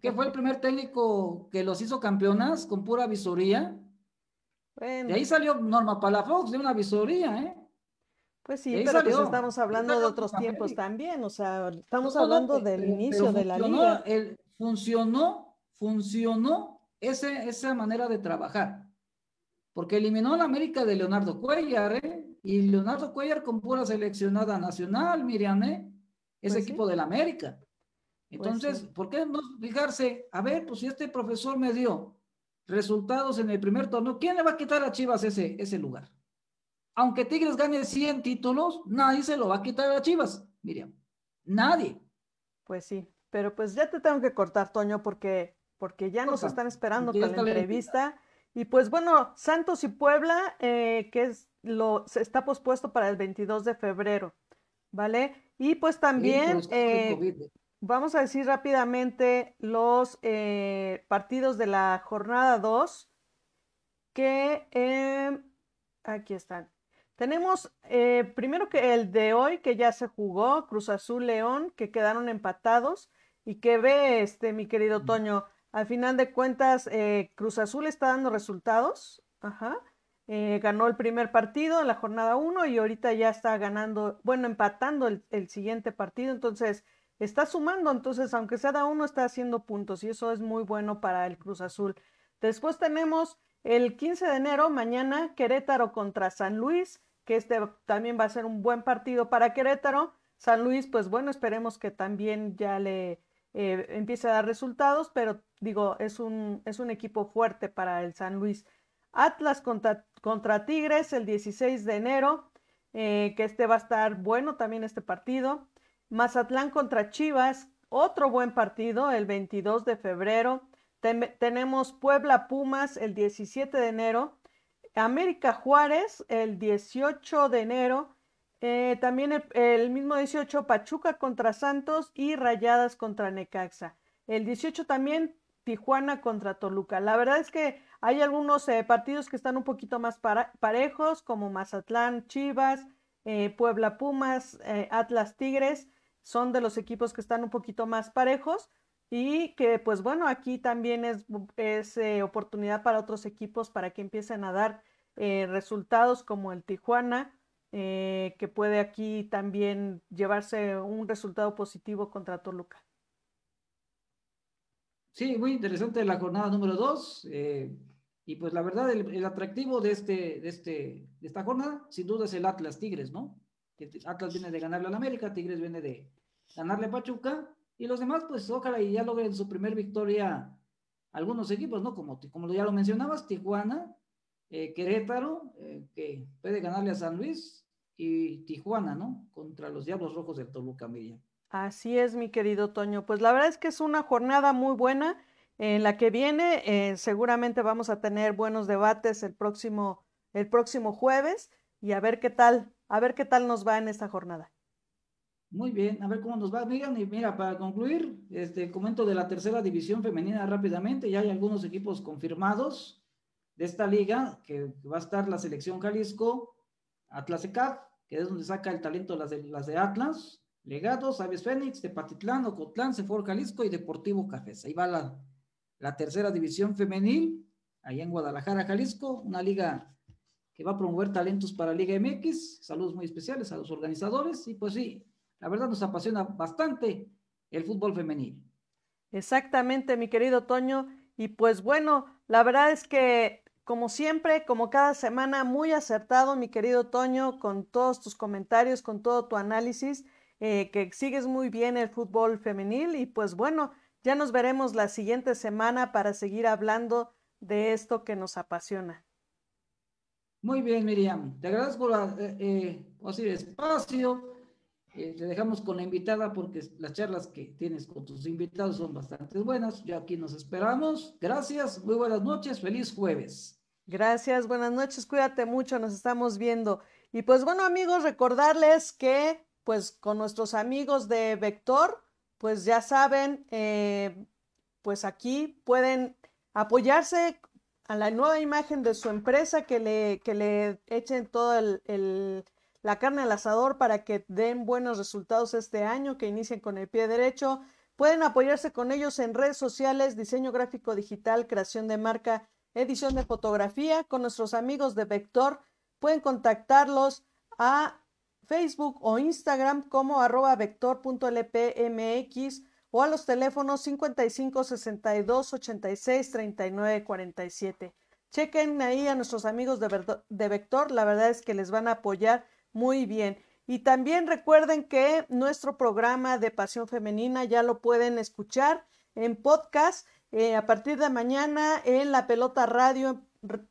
que fue el primer técnico que los hizo campeonas con pura visoría. De ahí salió Norma Palafox de una visoría, ¿eh? Pues sí, pero pues estamos hablando de otros tiempos también, o sea, estamos hablando del inicio de la liga. funcionó, funcionó ese, esa manera de trabajar. porque eliminó a la América de Leonardo Cuellar, ¿eh? Y Leonardo Cuellar con pura seleccionada nacional, Miriam, ¿eh? Es pues equipo de la América. Pues Entonces, ¿por qué no fijarse? A ver, pues si este profesor me dio resultados en el primer torneo, ¿quién le va a quitar a Chivas ese, ese lugar? Aunque Tigres gane 100 títulos, nadie se lo va a quitar a Chivas, Miriam. Nadie. Pues sí, pero pues ya te tengo que cortar, Toño, porque, porque ya nos están esperando con la entrevista. Y pues bueno, Santos y Puebla, eh, que es lo, está pospuesto para el 22 de febrero, ¿vale? Y pues también eh, vamos a decir rápidamente los eh, partidos de la jornada 2, que aquí están. Tenemos primero que el de hoy, que ya se jugó, Cruz Azul León, que quedaron empatados y que ve, este, mi querido Toño, al final de cuentas, eh, Cruz Azul está dando resultados. Ajá. Eh, ganó el primer partido en la jornada 1 y ahorita ya está ganando, bueno, empatando el, siguiente partido. Entonces, está sumando. Entonces, aunque sea da uno, está haciendo puntos y eso es muy bueno para el Cruz Azul. Después tenemos el 15 de enero, mañana, Querétaro contra San Luis, que este también va a ser un buen partido para Querétaro. San Luis, pues bueno, esperemos que también ya le eh, empiece a dar resultados, pero digo, es un, es un equipo fuerte para el San Luis. Atlas contra, contra Tigres el 16 de enero, eh, que este va a estar bueno también este partido. Mazatlán contra Chivas, otro buen partido el 22 de febrero. tenemos Puebla Pumas el 17 de enero. América Juárez el 18 de enero. Eh, también el, mismo 18 Pachuca contra Santos y Rayadas contra Necaxa. El 18 también Tijuana contra Toluca. La verdad es que hay algunos eh, partidos que están un poquito más parejos, como Mazatlán, Chivas, eh, Puebla Pumas, Atlas Tigres, son de los equipos que están un poquito más parejos y que pues bueno, aquí también es, es oportunidad para otros equipos para que empiecen a dar resultados como el Tijuana, que puede aquí también llevarse un resultado positivo contra Toluca. Sí, muy interesante la jornada número dos. Eh, y pues la verdad, el, atractivo de, este, de, este, de esta jornada, sin duda, es el Atlas Tigres, ¿no? Atlas viene de ganarle al América, Tigres viene de ganarle a Pachuca, y los demás, pues ojalá y ya logren su primer victoria algunos equipos, ¿no? Como, como ya lo mencionabas, Tijuana, eh, Querétaro, eh, que puede ganarle a San Luis, y Tijuana, ¿no? Contra los Diablos Rojos del Toluca, Miriam. Así es, mi querido Toño. Pues la verdad es que es una jornada muy buena. En la que viene, eh, seguramente vamos a tener buenos debates el próximo, el próximo jueves y a ver qué tal, a ver qué tal nos va en esta jornada. Muy bien, a ver cómo nos va. Mira, mira, para concluir, este comento de la tercera división femenina rápidamente. Ya hay algunos equipos confirmados de esta liga, que va a estar la selección Jalisco, Atlas ECAF, que es donde saca el talento las de, las de Atlas, Legados, Aves Fénix, Tepatitlán, Ocotlán, Sefor Jalisco y Deportivo Cafés. Ahí va la, la tercera división femenil, ahí en Guadalajara, Jalisco, una liga que va a promover talentos para Liga MX. Saludos muy especiales a los organizadores y pues sí, la verdad nos apasiona bastante el fútbol femenil. Exactamente, mi querido Toño. Y pues bueno, la verdad es que como siempre, como cada semana, muy acertado, mi querido Toño, con todos tus comentarios, con todo tu análisis. Eh, que sigues muy bien el fútbol femenil y pues bueno, ya nos veremos la siguiente semana para seguir hablando de esto que nos apasiona. Muy bien, Miriam. Te agradezco la, eh, eh espacio. Eh, te dejamos con la invitada porque las charlas que tienes con tus invitados son bastante buenas. Ya aquí nos esperamos. Gracias, muy buenas noches, feliz jueves. Gracias, buenas noches, cuídate mucho, nos estamos viendo. Y pues bueno amigos, recordarles que pues con nuestros amigos de Vector, pues ya saben, eh, pues aquí pueden apoyarse a la nueva imagen de su empresa, que le, que le echen toda el, la carne al asador para que den buenos resultados este año, que inicien con el pie derecho. Pueden apoyarse con ellos en redes sociales, diseño gráfico digital, creación de marca, edición de fotografía, con nuestros amigos de Vector. Pueden contactarlos a Facebook o Instagram como arroba vector.lpmx o a los teléfonos 55 62 86 39 47. chequen ahí a nuestros amigos de, de Vector, la verdad es que les van a apoyar muy bien. Y también recuerden que nuestro programa de Pasión Femenina ya lo pueden escuchar en podcast eh, a partir de mañana en La Pelota Radio.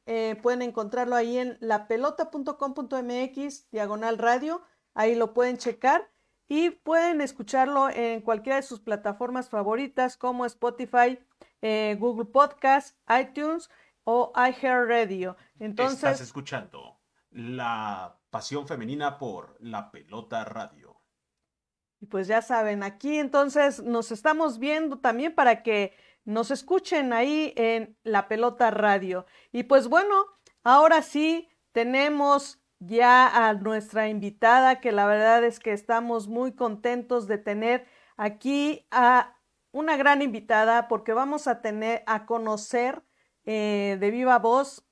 Eh, pueden encontrarlo ahí en lapelota.com.mx, diagonal radio. Ahí lo pueden checar y pueden escucharlo en cualquiera de sus plataformas favoritas como Spotify, eh, Google Podcast, iTunes o iHeartRadio. Entonces, estás escuchando la Pasión Femenina por La Pelota Radio. Y pues ya saben, aquí entonces nos estamos viendo también para que nos escuchen ahí en La Pelota Radio. Y pues bueno, ahora sí tenemos ya a nuestra invitada, que la verdad es que estamos muy contentos de tener aquí a una gran invitada porque vamos a tener a conocer eh, de viva voz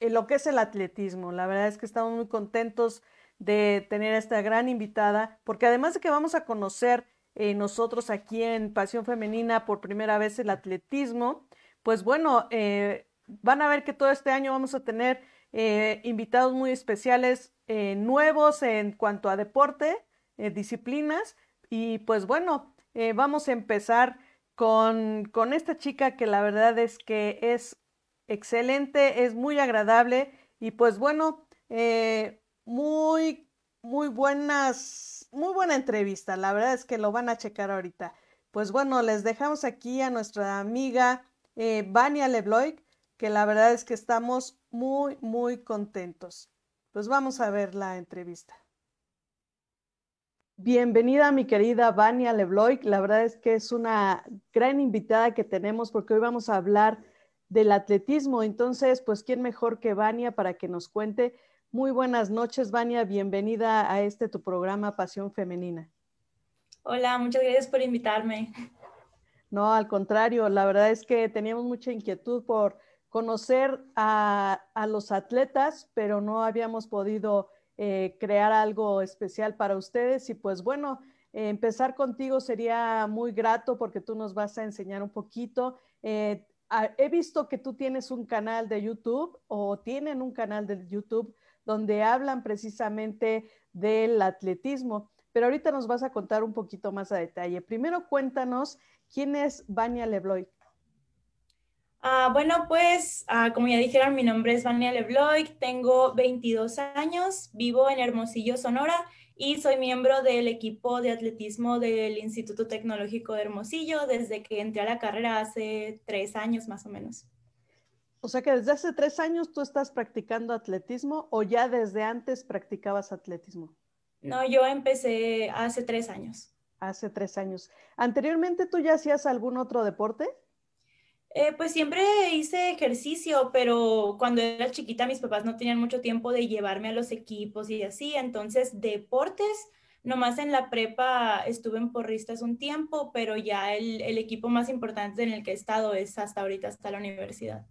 lo que es el atletismo. La verdad es que estamos muy contentos de tener a esta gran invitada porque además de que vamos a conocer eh, nosotros aquí en Pasión Femenina por primera vez el atletismo, pues bueno, eh, van a ver que todo este año vamos a tener eh, invitados muy especiales eh, nuevos en cuanto a deporte, disciplinas. Y pues bueno, vamos a empezar con, con esta chica que la verdad es que es excelente, es muy agradable y pues bueno, muy, muy buenas, muy buena entrevista. La verdad es que lo van a checar ahorita. Pues bueno, les dejamos aquí a nuestra amiga Vania Lebloik, que la verdad es que estamos muy, muy contentos. Pues vamos a ver la entrevista. Bienvenida mi querida Vania Lebloik. La verdad es que es una gran invitada que tenemos porque hoy vamos a hablar del atletismo. Entonces, pues, ¿quién mejor que Vania para que nos cuente? Muy buenas noches, Vania. Bienvenida a este tu programa Pasión Femenina. Hola, muchas gracias por invitarme. No, al contrario, la verdad es que teníamos mucha inquietud por conocer a, los atletas, pero no habíamos podido eh, crear algo especial para ustedes. Y pues bueno, empezar contigo sería muy grato porque tú nos vas a enseñar un poquito. Eh, he visto que tú tienes un canal de YouTube o tienen un canal de YouTube donde hablan precisamente del atletismo, pero ahorita nos vas a contar un poquito más a detalle. Primero cuéntanos quién es Vania Lebloy. Ah, bueno, pues ah, como ya dijeron, mi nombre es Vania Lebloik, tengo 22 años, vivo en Hermosillo, Sonora y soy miembro del equipo de atletismo del Instituto Tecnológico de Hermosillo desde que entré a la carrera hace tres años más o menos. O sea que desde hace tres años tú estás practicando atletismo o ya desde antes practicabas atletismo? No, yo empecé hace tres años. Hace tres años. ¿Anteriormente tú ya hacías algún otro deporte? Eh, pues siempre hice ejercicio, pero cuando era chiquita mis papás no tenían mucho tiempo de llevarme a los equipos y así, entonces deportes, nomás en la prepa estuve en porristas un tiempo, pero ya el, equipo más importante en el que he estado es hasta ahorita, hasta la universidad.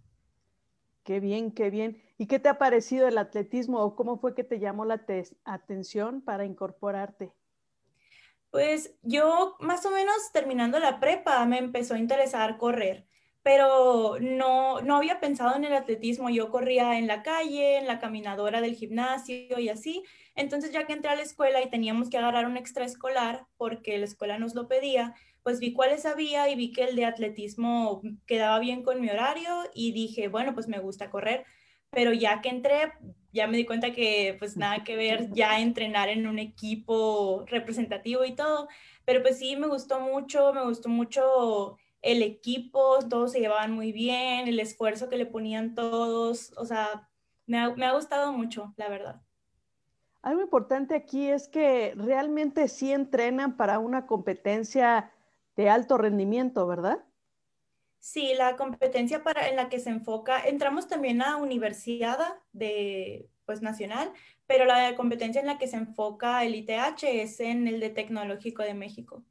Qué bien, qué bien. ¿Y qué te ha parecido el atletismo o cómo fue que te llamó la atención para incorporarte? Pues yo más o menos terminando la prepa me empezó a interesar correr pero no, no había pensado en el atletismo. Yo corría en la calle, en la caminadora del gimnasio y así. Entonces, ya que entré a la escuela y teníamos que agarrar un extraescolar porque la escuela nos lo pedía, pues vi cuáles había y vi que el de atletismo quedaba bien con mi horario y dije, bueno, pues me gusta correr. Pero ya que entré, ya me di cuenta que pues nada que ver ya entrenar en un equipo representativo y todo. Pero pues sí, me gustó mucho, me gustó mucho el equipo, todos se llevaban muy bien, el esfuerzo que le ponían todos, o sea, me ha, gustado mucho, la verdad. Algo importante aquí es que realmente sí entrenan para una competencia de alto rendimiento, ¿verdad? Sí, la competencia para, en la que se enfoca, entramos también a universidad de, pues, nacional, pero la competencia en la que se enfoca el ITH es en el de Tecnológico de México.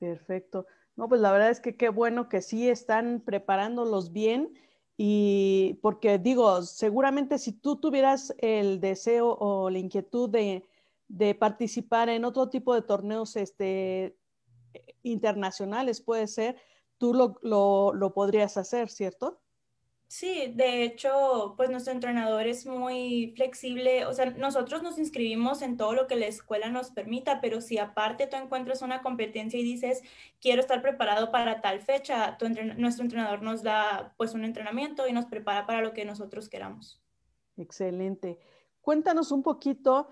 Perfecto. No, pues la verdad es que qué bueno que sí están preparándolos bien y porque digo, seguramente si tú tuvieras el deseo o la inquietud de, participar en otro tipo de torneos este, internacionales, puede ser, tú lo, lo, podrías hacer, ¿cierto? Sí, de hecho, pues nuestro entrenador es muy flexible, o sea, nosotros nos inscribimos en todo lo que la escuela nos permita, pero si aparte tú encuentras una competencia y dices, quiero estar preparado para tal fecha, nuestro entrenador nos da pues un entrenamiento y nos prepara para lo que nosotros queramos. Excelente. Cuéntanos un poquito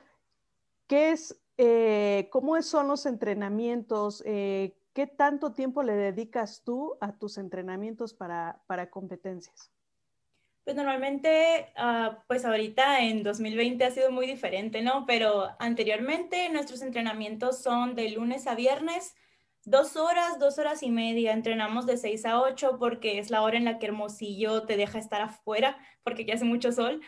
qué es, eh, cómo son los entrenamientos, eh, qué tanto tiempo le dedicas tú a tus entrenamientos para, para competencias. Pues normalmente, ah, pues ahorita en 2020 ha sido muy diferente, ¿no? Pero anteriormente nuestros entrenamientos son de lunes a viernes, dos horas, dos horas y media. Entrenamos de seis a ocho porque es la hora en la que Hermosillo te deja estar afuera porque ya hace mucho sol.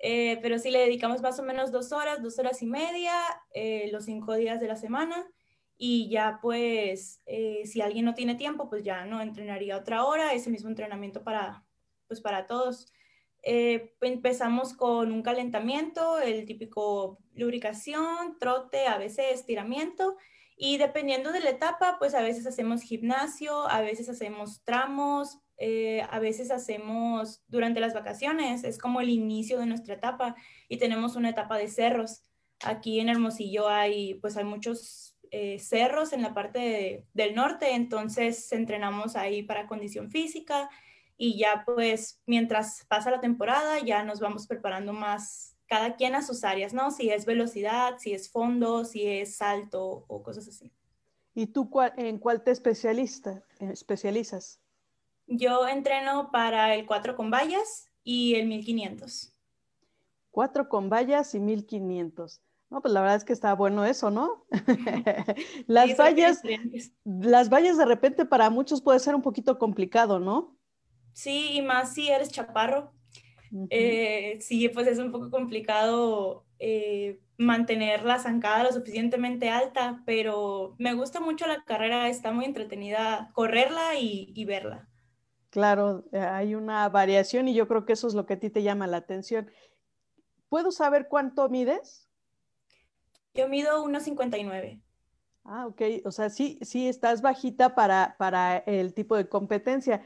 Eh, pero sí le dedicamos más o menos dos horas, dos horas y media, eh, los cinco días de la semana. Y ya pues, eh, si alguien no tiene tiempo, pues ya no entrenaría otra hora, ese mismo entrenamiento para, pues para todos. Eh, empezamos con un calentamiento, el típico lubricación, trote, a veces estiramiento. Y dependiendo de la etapa, pues a veces hacemos gimnasio, a veces hacemos tramos, eh, a veces hacemos durante las vacaciones, es como el inicio de nuestra etapa y tenemos una etapa de cerros. Aquí en Hermosillo hay, pues hay muchos eh, cerros en la parte del norte, entonces entrenamos ahí para condición física y ya pues mientras pasa la temporada ya nos vamos preparando más cada quien a sus áreas, ¿no? Si es velocidad, si es fondo, si es salto o cosas así. ¿Y tú en cuál te especialista, eh, especializas? Yo entreno para el 4 con vallas y el 1500. 4 con vallas y 1500. No, pues la verdad es que está bueno eso, ¿no? las vallas, las vallas de repente para muchos puede ser un poquito complicado, ¿no? Sí, y más si eres chaparro. Eh, sí, pues es un poco complicado eh, mantener la zancada lo suficientemente alta, pero me gusta mucho la carrera, está muy entretenida correrla y, verla. Claro, eh, hay una variación y yo creo que eso es lo que a ti te llama la atención. ¿Puedo saber cuánto mides? Yo mido 1,59. Ah, ok. O sea, sí, sí estás bajita para, para el tipo de competencia.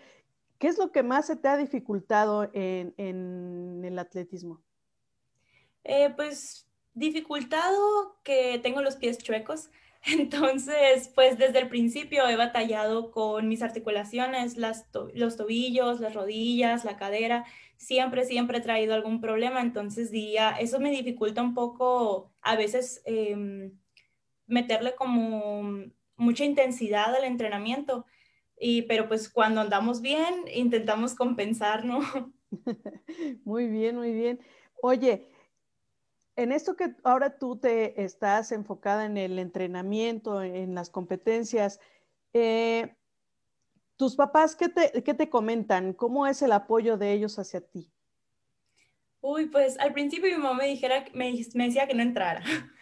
¿Qué es lo que más se te ha dificultado en, el atletismo? Eh, pues dificultado que tengo los pies chuecos. Entonces, pues desde el principio he batallado con mis articulaciones, los tobillos, las rodillas, la cadera. Siempre, siempre he traído algún problema. Entonces diría, eso me dificulta un poco a veces em, meterle como mucha intensidad al entrenamiento. Y, pero pues cuando andamos bien, intentamos compensar, ¿no? Muy bien, muy bien. Oye, en esto que ahora tú te estás enfocada en el entrenamiento, en las competencias, eh, ¿tus papás qué te, qué te comentan? ¿Cómo es el apoyo de ellos hacia ti? Uy, pues al principio mi mamá me, dijera, me, me decía que no entrara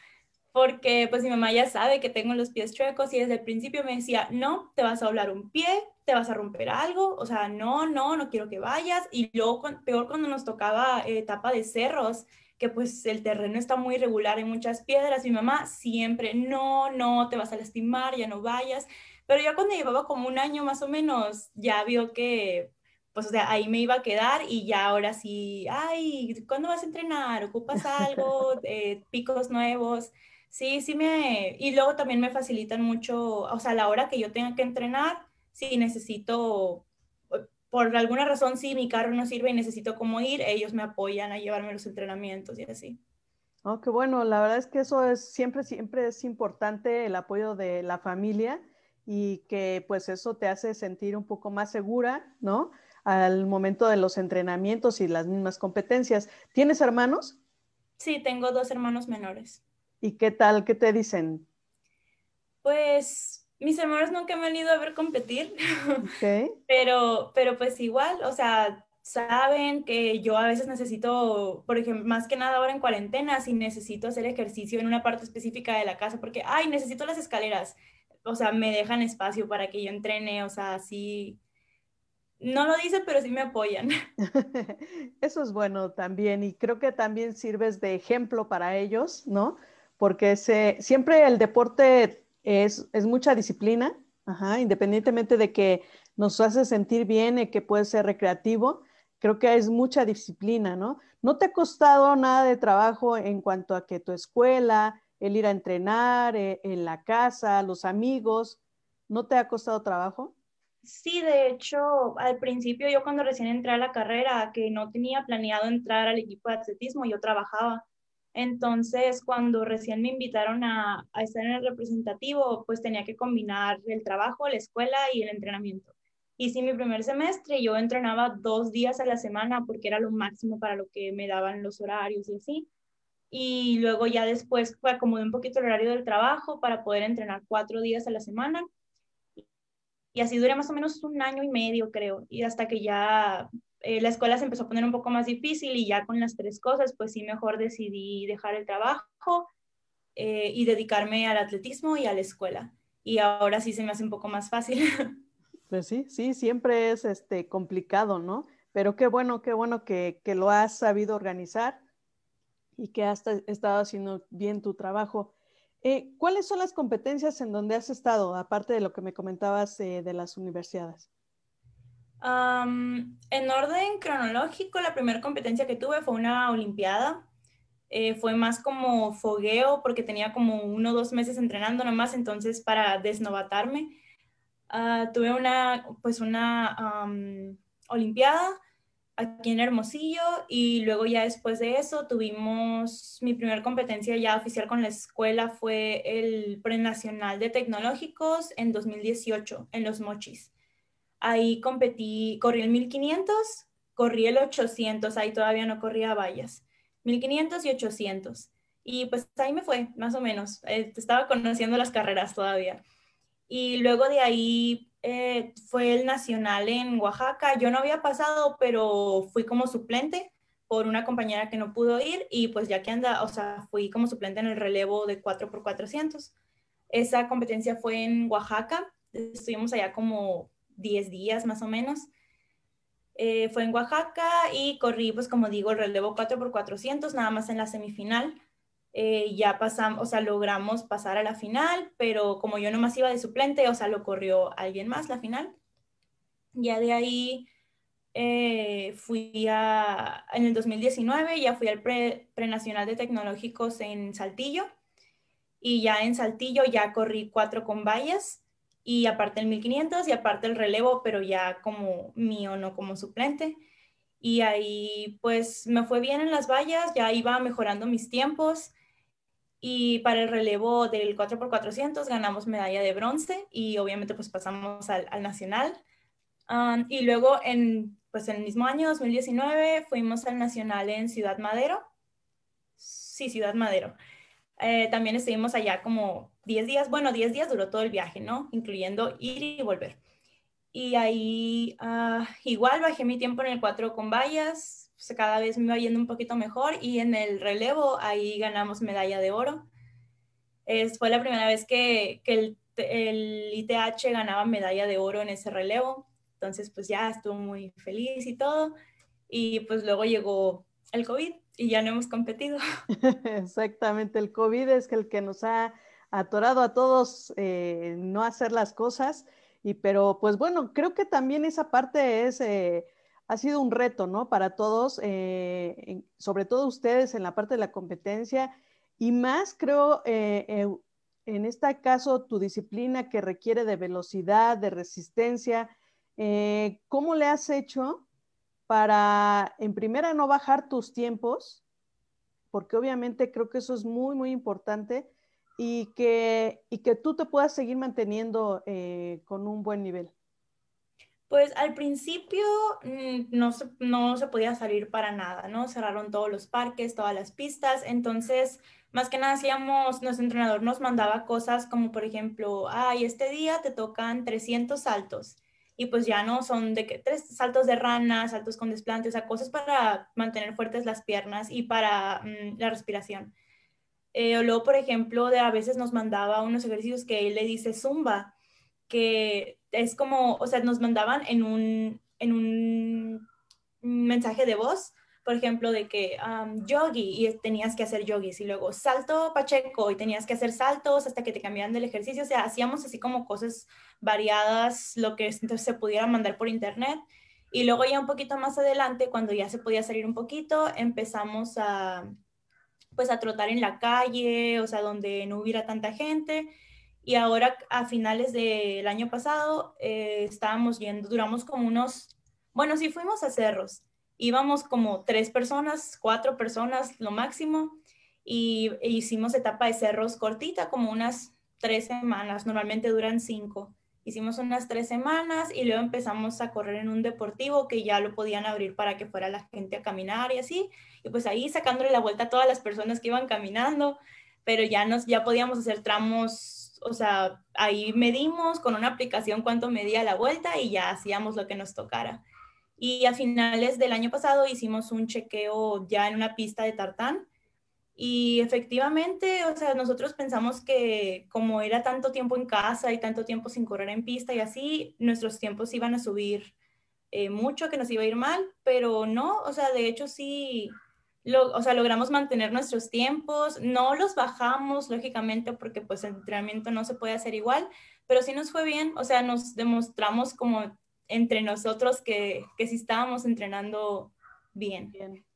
porque pues mi mamá ya sabe que tengo los pies chuecos y desde el principio me decía, no, te vas a doblar un pie, te vas a romper algo, o sea, no, no, no quiero que vayas. Y luego, peor cuando nos tocaba etapa de cerros, que pues el terreno está muy irregular, hay muchas piedras, mi mamá siempre, no, no, te vas a lastimar, ya no vayas. Pero ya cuando llevaba como un año más o menos, ya vio que pues o sea, ahí me iba a quedar y ya ahora sí, ay, ¿cuándo vas a entrenar? ¿Ocupas algo? Eh, picos nuevos. Sí, sí me... Y luego también me facilitan mucho, o sea, a la hora que yo tenga que entrenar, si necesito, por alguna razón, si mi carro no sirve y necesito cómo ir, ellos me apoyan a llevarme los entrenamientos y así. Oh, qué bueno, la verdad es que eso es siempre, siempre es importante el apoyo de la familia y que pues eso te hace sentir un poco más segura, ¿no? Al momento de los entrenamientos y las mismas competencias. ¿Tienes hermanos? Sí, tengo dos hermanos menores. ¿Y qué tal? ¿Qué te dicen? Pues mis hermanos nunca me han ido a ver competir, pero, pero pues igual, o sea, saben que yo a veces necesito, por ejemplo, más que nada ahora en cuarentena, si necesito hacer ejercicio en una parte específica de la casa, porque, ay, necesito las escaleras, o sea, me dejan espacio para que yo entrene, o sea, así, no lo dicen, pero sí me apoyan. Eso es bueno también y creo que también sirves de ejemplo para ellos, ¿no? Porque siempre el deporte es, mucha disciplina, independientemente de que nos hace sentir bien y que puede ser recreativo, creo que es mucha disciplina, ¿no? ¿No te ha costado nada de trabajo en cuanto a que tu escuela, el ir a entrenar, eh, en la casa, los amigos, ¿no te ha costado trabajo? Sí, de hecho, al principio yo cuando recién entré a la carrera, que no tenía planeado entrar al equipo de atletismo, yo trabajaba. Entonces, cuando recién me invitaron a, estar en el representativo, pues tenía que combinar el trabajo, la escuela y el entrenamiento. Y sí, mi primer semestre yo entrenaba dos días a la semana porque era lo máximo para lo que me daban los horarios y así. Y luego ya después acomodé un poquito el horario del trabajo para poder entrenar cuatro días a la semana. Y así duré más o menos un año y medio, creo. Y hasta que ya eh, la escuela se empezó a poner un poco más difícil y ya con las tres cosas, pues sí, mejor decidí dejar el trabajo eh, y dedicarme al atletismo y a la escuela. Y ahora sí se me hace un poco más fácil. Pues sí, sí, siempre es este, complicado, ¿no? Pero qué bueno, qué bueno que, que lo has sabido organizar y que has estado haciendo bien tu trabajo. Eh, ¿Cuáles son las competencias en donde has estado, aparte de lo que me comentabas eh, de las universidades? En orden cronológico, la primera competencia que tuve fue una olimpiada. Eh, fue más como fogueo porque tenía como uno o dos meses entrenando nomás, entonces para desnovatarme. Ah, tuve una, pues una olimpiada aquí en Hermosillo y luego ya después de eso tuvimos mi primera competencia ya oficial con la escuela fue el prenacional de tecnológicos en 2018 en Los Mochis. Ahí competí, corrí el 1500, corrí el 800, ahí todavía no corría vallas, 1500 y 800. Y pues ahí me fue, más o menos. Eh, estaba conociendo las carreras todavía. Y luego de ahí eh, fue el nacional en Oaxaca. Yo no había pasado, pero fui como suplente por una compañera que no pudo ir y pues ya que anda, o sea, fui como suplente en el relevo de 4x400. Esa competencia fue en Oaxaca. Estuvimos allá como 10 días más o menos. Eh, fue en Oaxaca y corrí, pues como digo, el relevo 4x400, nada más en la semifinal. Eh, ya pasamos, o sea, logramos pasar a la final, pero como yo nomás iba de suplente, o sea, lo corrió alguien más la final. Ya de ahí eh, fui a, en el 2019, ya fui al pre, prenacional de tecnológicos en Saltillo, y ya en Saltillo ya corrí cuatro con vallas, y aparte el 1500 y aparte el relevo, pero ya como mío, no como suplente. Y ahí pues me fue bien en las vallas, ya iba mejorando mis tiempos y para el relevo del 4x400 ganamos medalla de bronce y obviamente pues pasamos al, nacional. y luego en, pues en el mismo año, 2019, fuimos al nacional en Ciudad Madero. Sí, Ciudad Madero. Eh, también estuvimos allá como 10 días, bueno, 10 días duró todo el viaje, ¿no? Incluyendo ir y volver. Y ahí ah, igual bajé mi tiempo en el 4 con vallas, pues, cada vez me iba yendo un poquito mejor y en el relevo ahí ganamos medalla de oro. Es, fue la primera vez que, que el, el, ITH ganaba medalla de oro en ese relevo. Entonces, pues ya estuvo muy feliz y todo. Y pues luego llegó el COVID y ya no hemos competido. Exactamente, el COVID es el que nos ha atorado a todos eh, no hacer las cosas. Y pero pues bueno, creo que también esa parte es... Eh, ha sido un reto, ¿no? Para todos, eh, sobre todo ustedes en la parte de la competencia y más, creo, en este caso, tu disciplina que requiere de velocidad, de resistencia. ¿Cómo le has hecho para, en primera, no bajar tus tiempos? Porque obviamente creo que eso es muy, muy importante y que, y que tú te puedas seguir manteniendo con un buen nivel. Pues al principio mm, no se, no se podía salir para nada, ¿no? Cerraron todos los parques, todas las pistas, entonces más que nada hacíamos, nuestro entrenador nos mandaba cosas como por ejemplo, ay, este día te tocan 300 saltos y pues ya no son de que tres saltos de rana, saltos con desplantes, o sea, cosas para mantener fuertes las piernas y para mm, la respiración. Eh, o luego, por ejemplo, de a veces nos mandaba unos ejercicios que él le dice zumba, que es como, o sea, nos mandaban en un, en un mensaje de voz, por ejemplo, de que um, yogi y tenías que hacer yogis y luego salto pacheco y tenías que hacer saltos hasta que te cambiaran del ejercicio, o sea, hacíamos así como cosas variadas, lo que entonces se pudiera mandar por internet Y luego ya un poquito más adelante, cuando ya se podía salir un poquito, empezamos a, pues a trotar en la calle, o sea, donde no hubiera tanta gente. Y ahora a finales del año pasado eh, estábamos yendo, duramos como unos, bueno, sí fuimos a cerros, íbamos como tres personas, cuatro personas lo máximo, y e hicimos etapa de cerros cortita, como unas tres semanas, normalmente duran cinco. Hicimos unas tres semanas y luego empezamos a correr en un deportivo que ya lo podían abrir para que fuera la gente a caminar y así. Y pues ahí sacándole la vuelta a todas las personas que iban caminando, pero ya, nos, ya podíamos hacer tramos, o sea, ahí medimos con una aplicación cuánto medía la vuelta y ya hacíamos lo que nos tocara. Y a finales del año pasado hicimos un chequeo ya en una pista de tartán y efectivamente, o sea, nosotros pensamos que como era tanto tiempo en casa y tanto tiempo sin correr en pista y así, nuestros tiempos iban a subir eh, mucho, que nos iba a ir mal, pero no, o sea, de hecho sí, lo, o sea, logramos mantener nuestros tiempos, no los bajamos, lógicamente, porque pues el entrenamiento no se puede hacer igual, pero sí nos fue bien, o sea, nos demostramos como entre nosotros que, que sí estábamos entrenando bien. bien.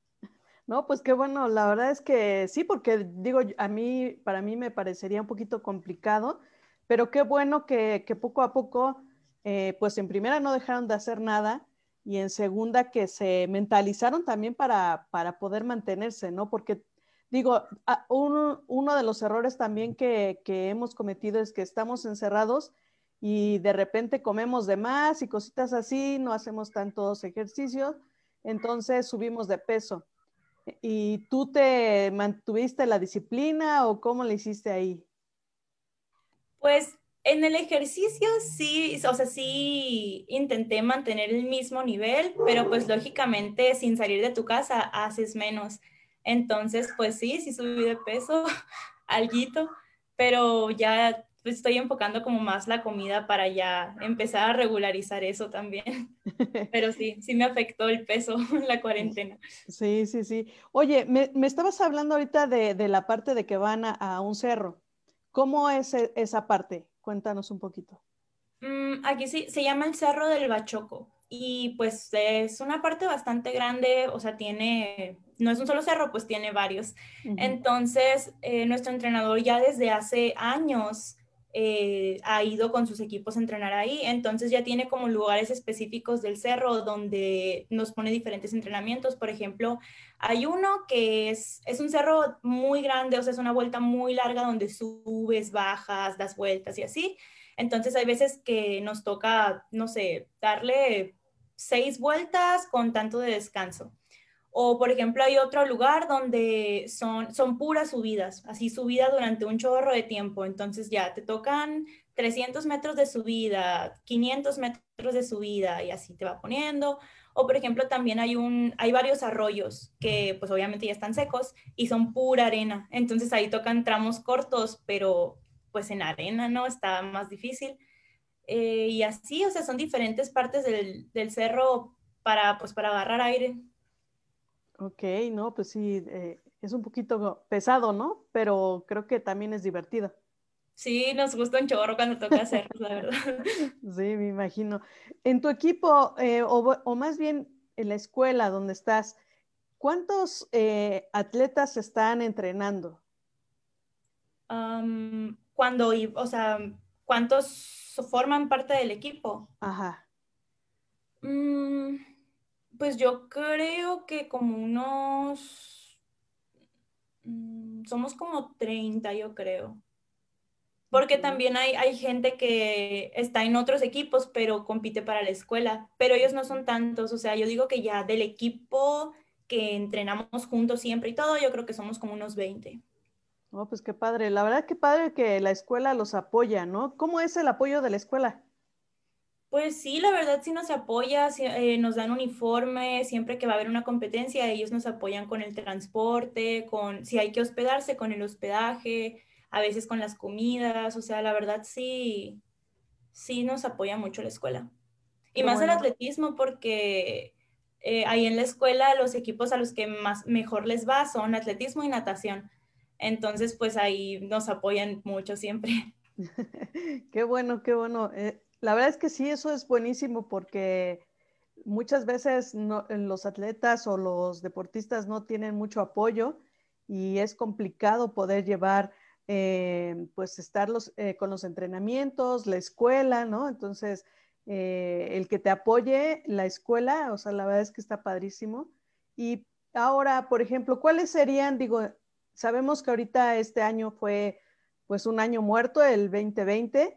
No, pues qué bueno, la verdad es que sí, porque digo, a mí, para mí me parecería un poquito complicado, pero qué bueno que, poco a poco, eh, pues en primera no dejaron de hacer nada y en segunda que se mentalizaron también para, para poder mantenerse, ¿no? Porque digo, uno, de los errores también que, que hemos cometido es que estamos encerrados y de repente comemos de más y cositas así, no hacemos tantos ejercicios, entonces subimos de peso. ¿Y tú te mantuviste la disciplina o cómo le hiciste ahí? Pues en el ejercicio sí, o sea, sí intenté mantener el mismo nivel, pero pues lógicamente sin salir de tu casa haces menos. Entonces, pues sí, sí subí de peso, alguito, pero ya pues, estoy enfocando como más la comida para ya empezar a regularizar eso también. Pero sí, sí me afectó el peso la cuarentena. Sí, sí, sí. Oye, me, estabas hablando ahorita de, la parte de que van a, un cerro. ¿Cómo es e, esa parte? Cuéntanos un poquito. Mm, aquí sí, se llama el Cerro del Bachoco y pues es una parte bastante grande, o sea, tiene, no es un solo cerro, pues tiene varios. Entonces, eh, nuestro entrenador ya desde hace años eh, ha ido con sus equipos a entrenar ahí, entonces ya tiene como lugares específicos del cerro donde nos pone diferentes entrenamientos. Por ejemplo, hay uno que es, es un cerro muy grande, o sea, es una vuelta muy larga donde subes, bajas, das vueltas y así. Entonces hay veces que nos toca, no sé, darle seis vueltas con tanto de descanso. O, por ejemplo, hay otro lugar donde son, son puras subidas, así subida durante un chorro de tiempo. Entonces ya te tocan 300 metros de subida, 500 metros de subida y así te va poniendo. O, por ejemplo, también hay, un, hay varios arroyos que pues obviamente ya están secos y son pura arena. Entonces ahí tocan tramos cortos, pero pues en arena, ¿no? Está más difícil. Eh, y así, o sea, son diferentes partes del, del cerro para, pues, para agarrar aire. Ok, no, pues sí, eh, es un poquito pesado, ¿no? Pero creo que también es divertido. Sí, nos gusta un chorro cuando toca hacerlo, la verdad. Sí, me imagino. En tu equipo, eh, o, más bien en la escuela donde estás, ¿cuántos eh, atletas están entrenando? cuando, o sea, ¿cuántos forman parte del equipo? Ajá. Mm, pues yo creo que como unos, mm, somos como 30, yo creo. Porque también hay, hay gente que está en otros equipos, pero compite para la escuela, pero ellos no son tantos, o sea, yo digo que ya del equipo que entrenamos juntos siempre y todo, yo creo que somos como unos 20. Oh, pues qué padre. La verdad que padre que la escuela los apoya, ¿no? ¿Cómo es el apoyo de la escuela? Pues sí, la verdad sí nos apoya, eh, nos dan uniforme, siempre que va a haber una competencia, ellos nos apoyan con el transporte, con si hay que hospedarse, con el hospedaje, a veces con las comidas, o sea, la verdad sí, sí nos apoya mucho la escuela. Y más el atletismo porque eh, ahí en la escuela los equipos a los que más mejor les va son atletismo y natación. Entonces, pues ahí nos apoyan mucho siempre. qué bueno, qué bueno. Eh, la verdad es que sí, eso es buenísimo porque muchas veces los atletas o los deportistas no tienen mucho apoyo y es complicado poder llevar, eh, pues estar eh, con los entrenamientos, la escuela, ¿no? Entonces, eh, el que te apoye la escuela, o sea, la verdad es que está padrísimo. Y ahora, por ejemplo, ¿cuáles serían, digo, sabemos que ahorita este año fue pues un año muerto, el 2020.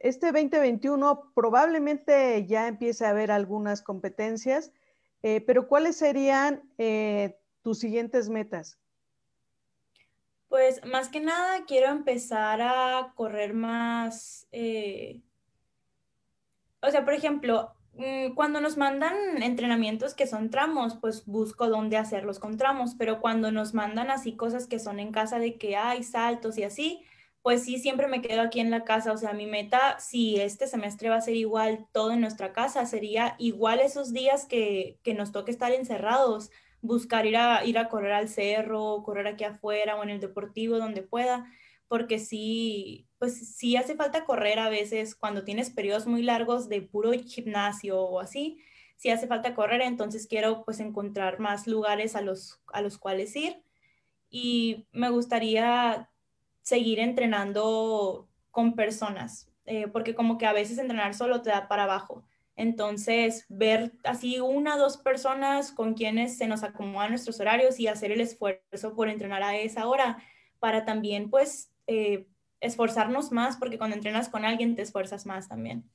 Este 2021 probablemente ya empiece a haber algunas competencias, eh, pero ¿cuáles serían eh, tus siguientes metas? Pues más que nada quiero empezar a correr más, o sea, por ejemplo, mm, cuando nos mandan entrenamientos que son tramos, pues busco dónde hacerlos con tramos, pero cuando nos mandan así cosas que son en casa de que hay saltos y así, pues sí, siempre me quedo aquí en la casa. O sea, mi meta, si este semestre va a ser igual todo en nuestra casa, sería igual esos días que, que nos toque estar encerrados, buscar ir a, ir a correr al cerro, correr aquí afuera o en el deportivo donde pueda porque sí, pues sí hace falta correr a veces cuando tienes periodos muy largos de puro gimnasio o así, sí hace falta correr, entonces quiero pues encontrar más lugares a los, a los cuales ir y me gustaría seguir entrenando con personas, eh, porque como que a veces entrenar solo te da para abajo. Entonces, ver así una o dos personas con quienes se nos acomodan nuestros horarios y hacer el esfuerzo por entrenar a esa hora para también pues eh, esforzarnos más, porque cuando entrenas con alguien te esfuerzas más también.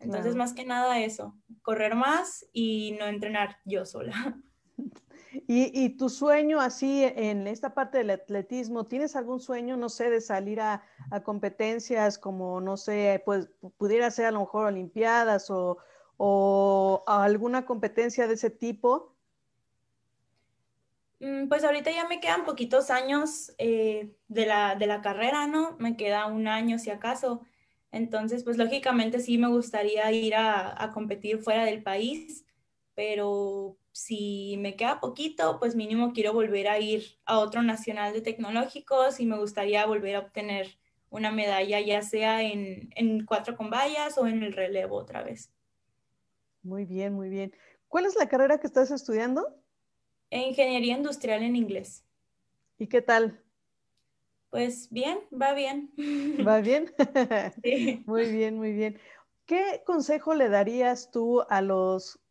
Entonces, más que nada eso, correr más y no entrenar yo sola. ¿Y, tu sueño así en esta parte del atletismo, ¿tienes algún sueño, no sé, de salir a, competencias como, no sé, pues pudiera ser a lo mejor Olimpiadas o, alguna competencia de ese tipo? Mm, pues ahorita ya me quedan poquitos años eh, de, la, de la carrera, ¿no? Me queda un año si acaso. Entonces, pues lógicamente sí me gustaría ir a competir fuera del país, pero si me queda poquito, pues mínimo quiero volver a ir a otro nacional de tecnológicos y me gustaría volver a obtener una medalla, ya sea en, en cuatro con vallas o en el relevo otra vez. Muy bien, muy bien. ¿Cuál es la carrera que estás estudiando? Ingeniería industrial en inglés. ¿Y qué tal? Pues bien, va bien. ¿Va bien? Sí. Muy bien, muy bien. ¿Qué consejo le darías tú a los,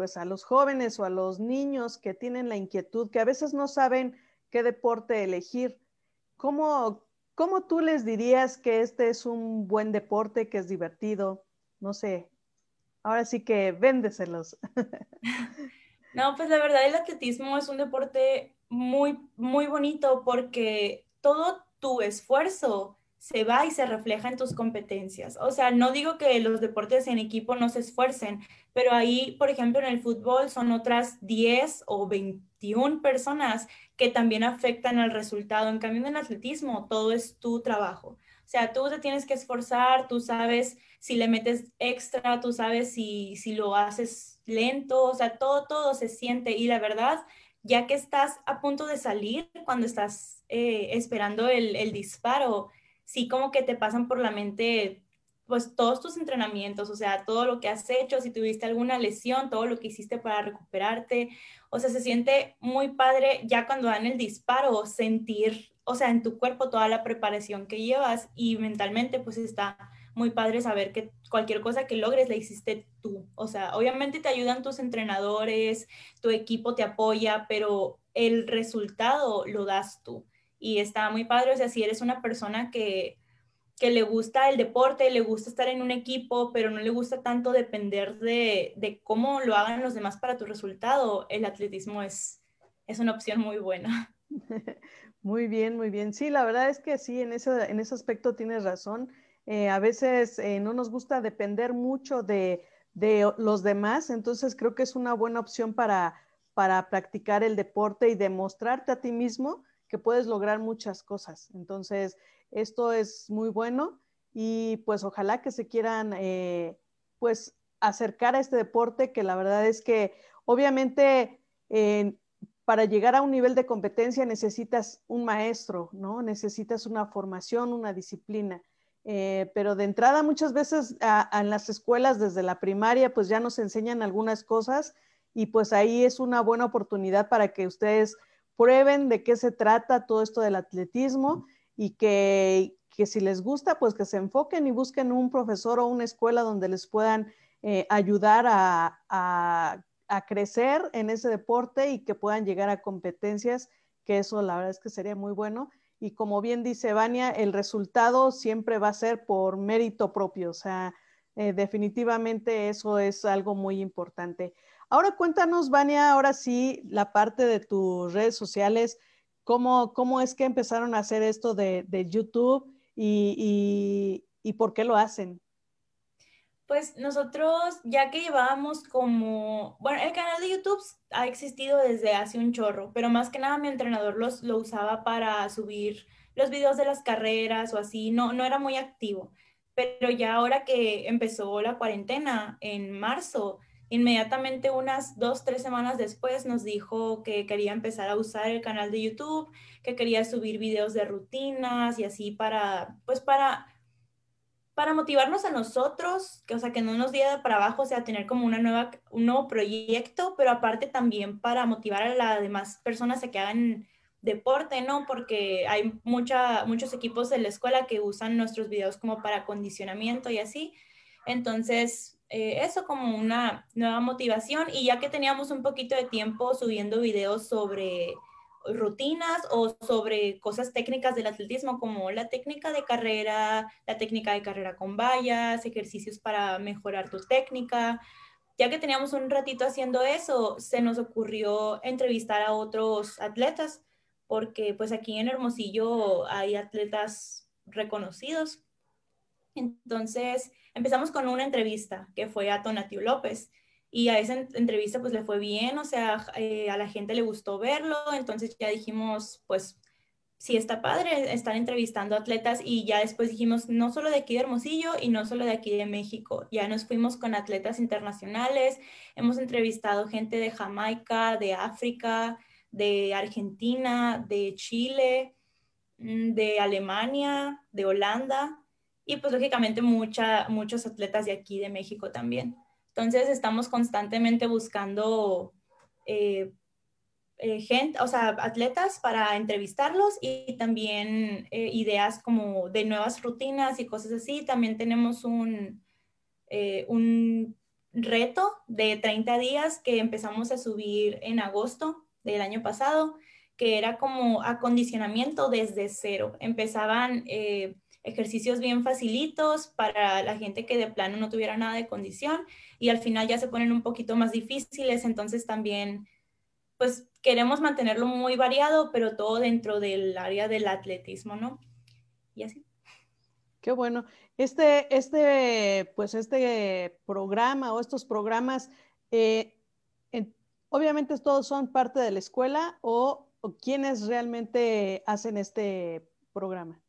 pues a los jóvenes o a los niños que tienen la inquietud, que a veces no saben qué deporte elegir? ¿Cómo, cómo tú les dirías que este es un buen deporte, que es divertido? No sé. Ahora sí que véndeselos. No, pues la verdad el atletismo es un deporte muy, muy bonito porque todo tu esfuerzo se va y se refleja en tus competencias. O sea, no digo que los deportes en equipo no se esfuercen, pero ahí, por ejemplo, en el fútbol son otras 10 o 21 personas que también afectan al resultado. En cambio, en el atletismo, todo es tu trabajo. O sea, tú te tienes que esforzar, tú sabes si le metes extra, tú sabes si, si lo haces lento, o sea, todo, todo se siente y la verdad, ya que estás a punto de salir, cuando estás eh, esperando el, el disparo, sí como que te pasan por la mente pues todos tus entrenamientos, o sea, todo lo que has hecho, si tuviste alguna lesión, todo lo que hiciste para recuperarte, o sea, se siente muy padre ya cuando dan el disparo, sentir, o sea, en tu cuerpo toda la preparación que llevas y mentalmente pues está muy padre saber que cualquier cosa que logres la hiciste tú. O sea, obviamente te ayudan tus entrenadores, tu equipo te apoya, pero el resultado lo das tú. Y está muy padre, o sea, si eres una persona que, que le gusta el deporte, le gusta estar en un equipo, pero no le gusta tanto depender de, de cómo lo hagan los demás para tu resultado, el atletismo es, es una opción muy buena. Muy bien, muy bien. Sí, la verdad es que sí, en ese, en ese aspecto tienes razón. Eh, a veces eh, no nos gusta depender mucho de, los demás, entonces creo que es una buena opción para, para practicar el deporte y demostrarte a ti mismo que puedes lograr muchas cosas. Entonces, esto es muy bueno y pues ojalá que se quieran eh, pues acercar a este deporte que la verdad es que obviamente para llegar a un nivel de competencia necesitas un maestro, ¿no? Necesitas una formación, una disciplina. eh, pero de entrada muchas veces en las escuelas desde la primaria pues ya nos enseñan algunas cosas y pues ahí es una buena oportunidad para que ustedes prueben de qué se trata todo esto del atletismo y que, que si les gusta pues que se enfoquen y busquen un profesor o una escuela donde les puedan eh, ayudar a, a, crecer en ese deporte y que puedan llegar a competencias, que eso la verdad es que sería muy bueno y como bien dice Vania, el resultado siempre va a ser por mérito propio, o sea, eh, definitivamente eso es algo muy importante. Ahora cuéntanos, Vania, ahora sí, la parte de tus redes sociales, ¿cómo, cómo es que empezaron a hacer esto de, YouTube y, y por qué lo hacen? Pues nosotros, ya que llevábamos como, bueno, el canal de YouTube ha existido desde hace un chorro, pero más que nada mi entrenador los, lo usaba para subir los videos de las carreras o así, no, no era muy activo. Pero ya ahora que empezó la cuarentena en marzo, inmediatamente unas dos, tres semanas después nos dijo que quería empezar a usar el canal de YouTube, que quería subir videos de rutinas y así para, pues para para motivarnos a nosotros, que, o sea, que no nos diera para abajo, o sea, tener como una nueva, un nuevo proyecto, pero aparte también para motivar a las demás personas a que hagan deporte, ¿no? Porque hay mucha, muchos equipos en la escuela que usan nuestros videos como para acondicionamiento y así. Entonces, eh, eso como una nueva motivación y ya que teníamos un poquito de tiempo subiendo videos sobre rutinas o sobre cosas técnicas del atletismo como la técnica de carrera, la técnica de carrera con vallas, ejercicios para mejorar tu técnica. Ya que teníamos un ratito haciendo eso, se nos ocurrió entrevistar a otros atletas, porque pues aquí en Hermosillo hay atletas reconocidos. Entonces empezamos con una entrevista que fue a Tonatiu López y a esa entrevista pues le fue bien, o sea, eh, a la gente le gustó verlo, entonces ya dijimos, pues sí está padre estar entrevistando atletas y ya después dijimos, no solo de aquí de Hermosillo y no solo de aquí de México, ya nos fuimos con atletas internacionales, hemos entrevistado gente de Jamaica, de África, de Argentina, de Chile, mm, de Alemania, de Holanda y pues lógicamente mucha, muchos atletas de aquí de México también. Entonces estamos constantemente buscando eh, eh, gente, o sea, atletas para entrevistarlos y también eh, ideas como de nuevas rutinas y cosas así. También tenemos un, un reto de 30 días que empezamos a subir en agosto del año pasado, que era como acondicionamiento desde cero. Empezaban ejercicios bien facilitos para la gente que de plano no tuviera nada de condición y al final ya se ponen un poquito más difíciles, entonces también pues queremos mantenerlo muy variado, pero todo dentro del área del atletismo, ¿no? Y así. Qué bueno. Este, este, pues este programa o estos programas, eh, obviamente todos son parte de la escuela o, o quiénes realmente hacen este programa.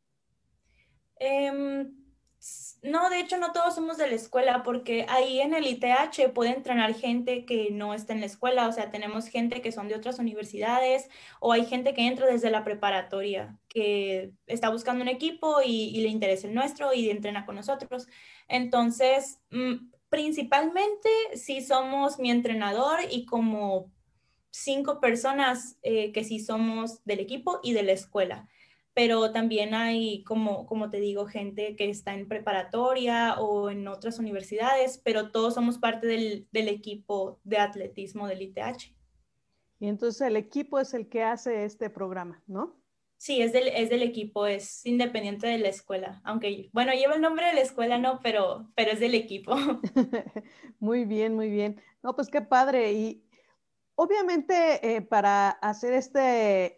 Em, no, de hecho no todos somos de la escuela porque ahí en el ITH puede entrenar gente que no está en la escuela, o sea, tenemos gente que son de otras universidades o hay gente que entra desde la preparatoria, que está buscando un equipo y, le interesa el nuestro y entrena con nosotros. Entonces, mm, principalmente sí somos mi entrenador y como cinco personas eh, que sí somos del equipo y de la escuela pero también hay, como, como te digo, gente que está en preparatoria o en otras universidades, pero todos somos parte del, del equipo de atletismo del ITH. Y entonces el equipo es el que hace este programa, ¿no? Sí, es del, es del equipo, es independiente de la escuela, aunque, bueno, lleva el nombre de la escuela, no, pero, pero es del equipo. muy bien, muy bien. No, pues qué padre. Y obviamente eh, para hacer este,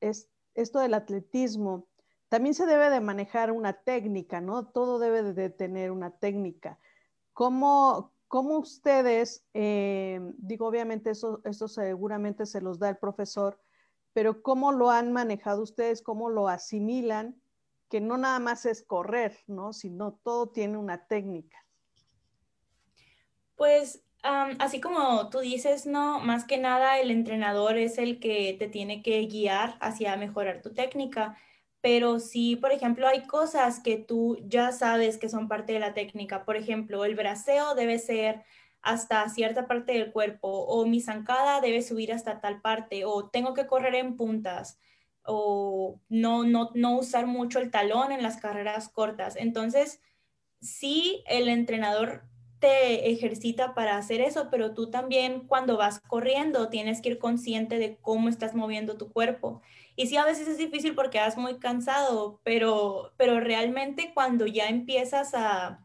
este esto del atletismo, también se debe de manejar una técnica, ¿no? Todo debe de tener una técnica. ¿Cómo, cómo ustedes, eh, digo, obviamente eso, eso seguramente se los da el profesor, pero cómo lo han manejado ustedes, cómo lo asimilan, que no nada más es correr, ¿no? Sino todo tiene una técnica. Pues así como tú dices, no, más que nada el entrenador es el que te tiene que guiar hacia mejorar tu técnica, pero sí, por ejemplo, hay cosas que tú ya sabes que son parte de la técnica. Por ejemplo, el braceo debe ser hasta cierta parte del cuerpo o mi zancada debe subir hasta tal parte o tengo que correr en puntas o no, no, no usar mucho el talón en las carreras cortas. Entonces, sí, el entrenador te ejercita para hacer eso, pero tú también cuando vas corriendo tienes que ir consciente de cómo estás moviendo tu cuerpo. Y sí, a veces es difícil porque vas muy cansado, pero, pero realmente cuando ya empiezas a,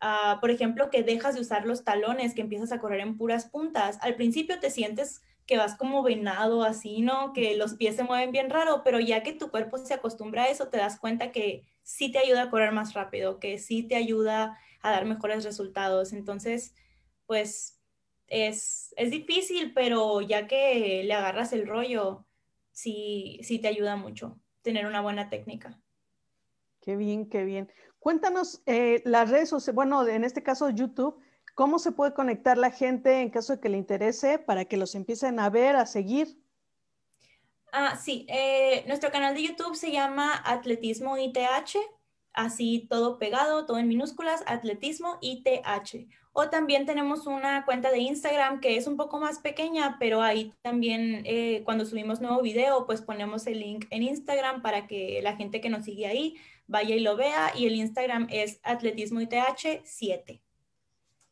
a, por ejemplo, que dejas de usar los talones, que empiezas a correr en puras puntas, al principio te sientes que vas como venado así, ¿no? Que los pies se mueven bien raro, pero ya que tu cuerpo se acostumbra a eso, te das cuenta que sí te ayuda a correr más rápido, que sí te ayuda a dar mejores resultados. Entonces, pues es, es difícil, pero ya que le agarras el rollo, sí, sí te ayuda mucho tener una buena técnica. Qué bien, qué bien. Cuéntanos eh, las redes sociales, bueno, en este caso YouTube, ¿cómo se puede conectar la gente en caso de que le interese para que los empiecen a ver, a seguir? Ah, sí, eh, nuestro canal de YouTube se llama Atletismo ITH así todo pegado, todo en minúsculas, atletismo ITH. O también tenemos una cuenta de Instagram que es un poco más pequeña, pero ahí también eh, cuando subimos nuevo video, pues ponemos el link en Instagram para que la gente que nos sigue ahí vaya y lo vea. Y el Instagram es atletismo ITH 7.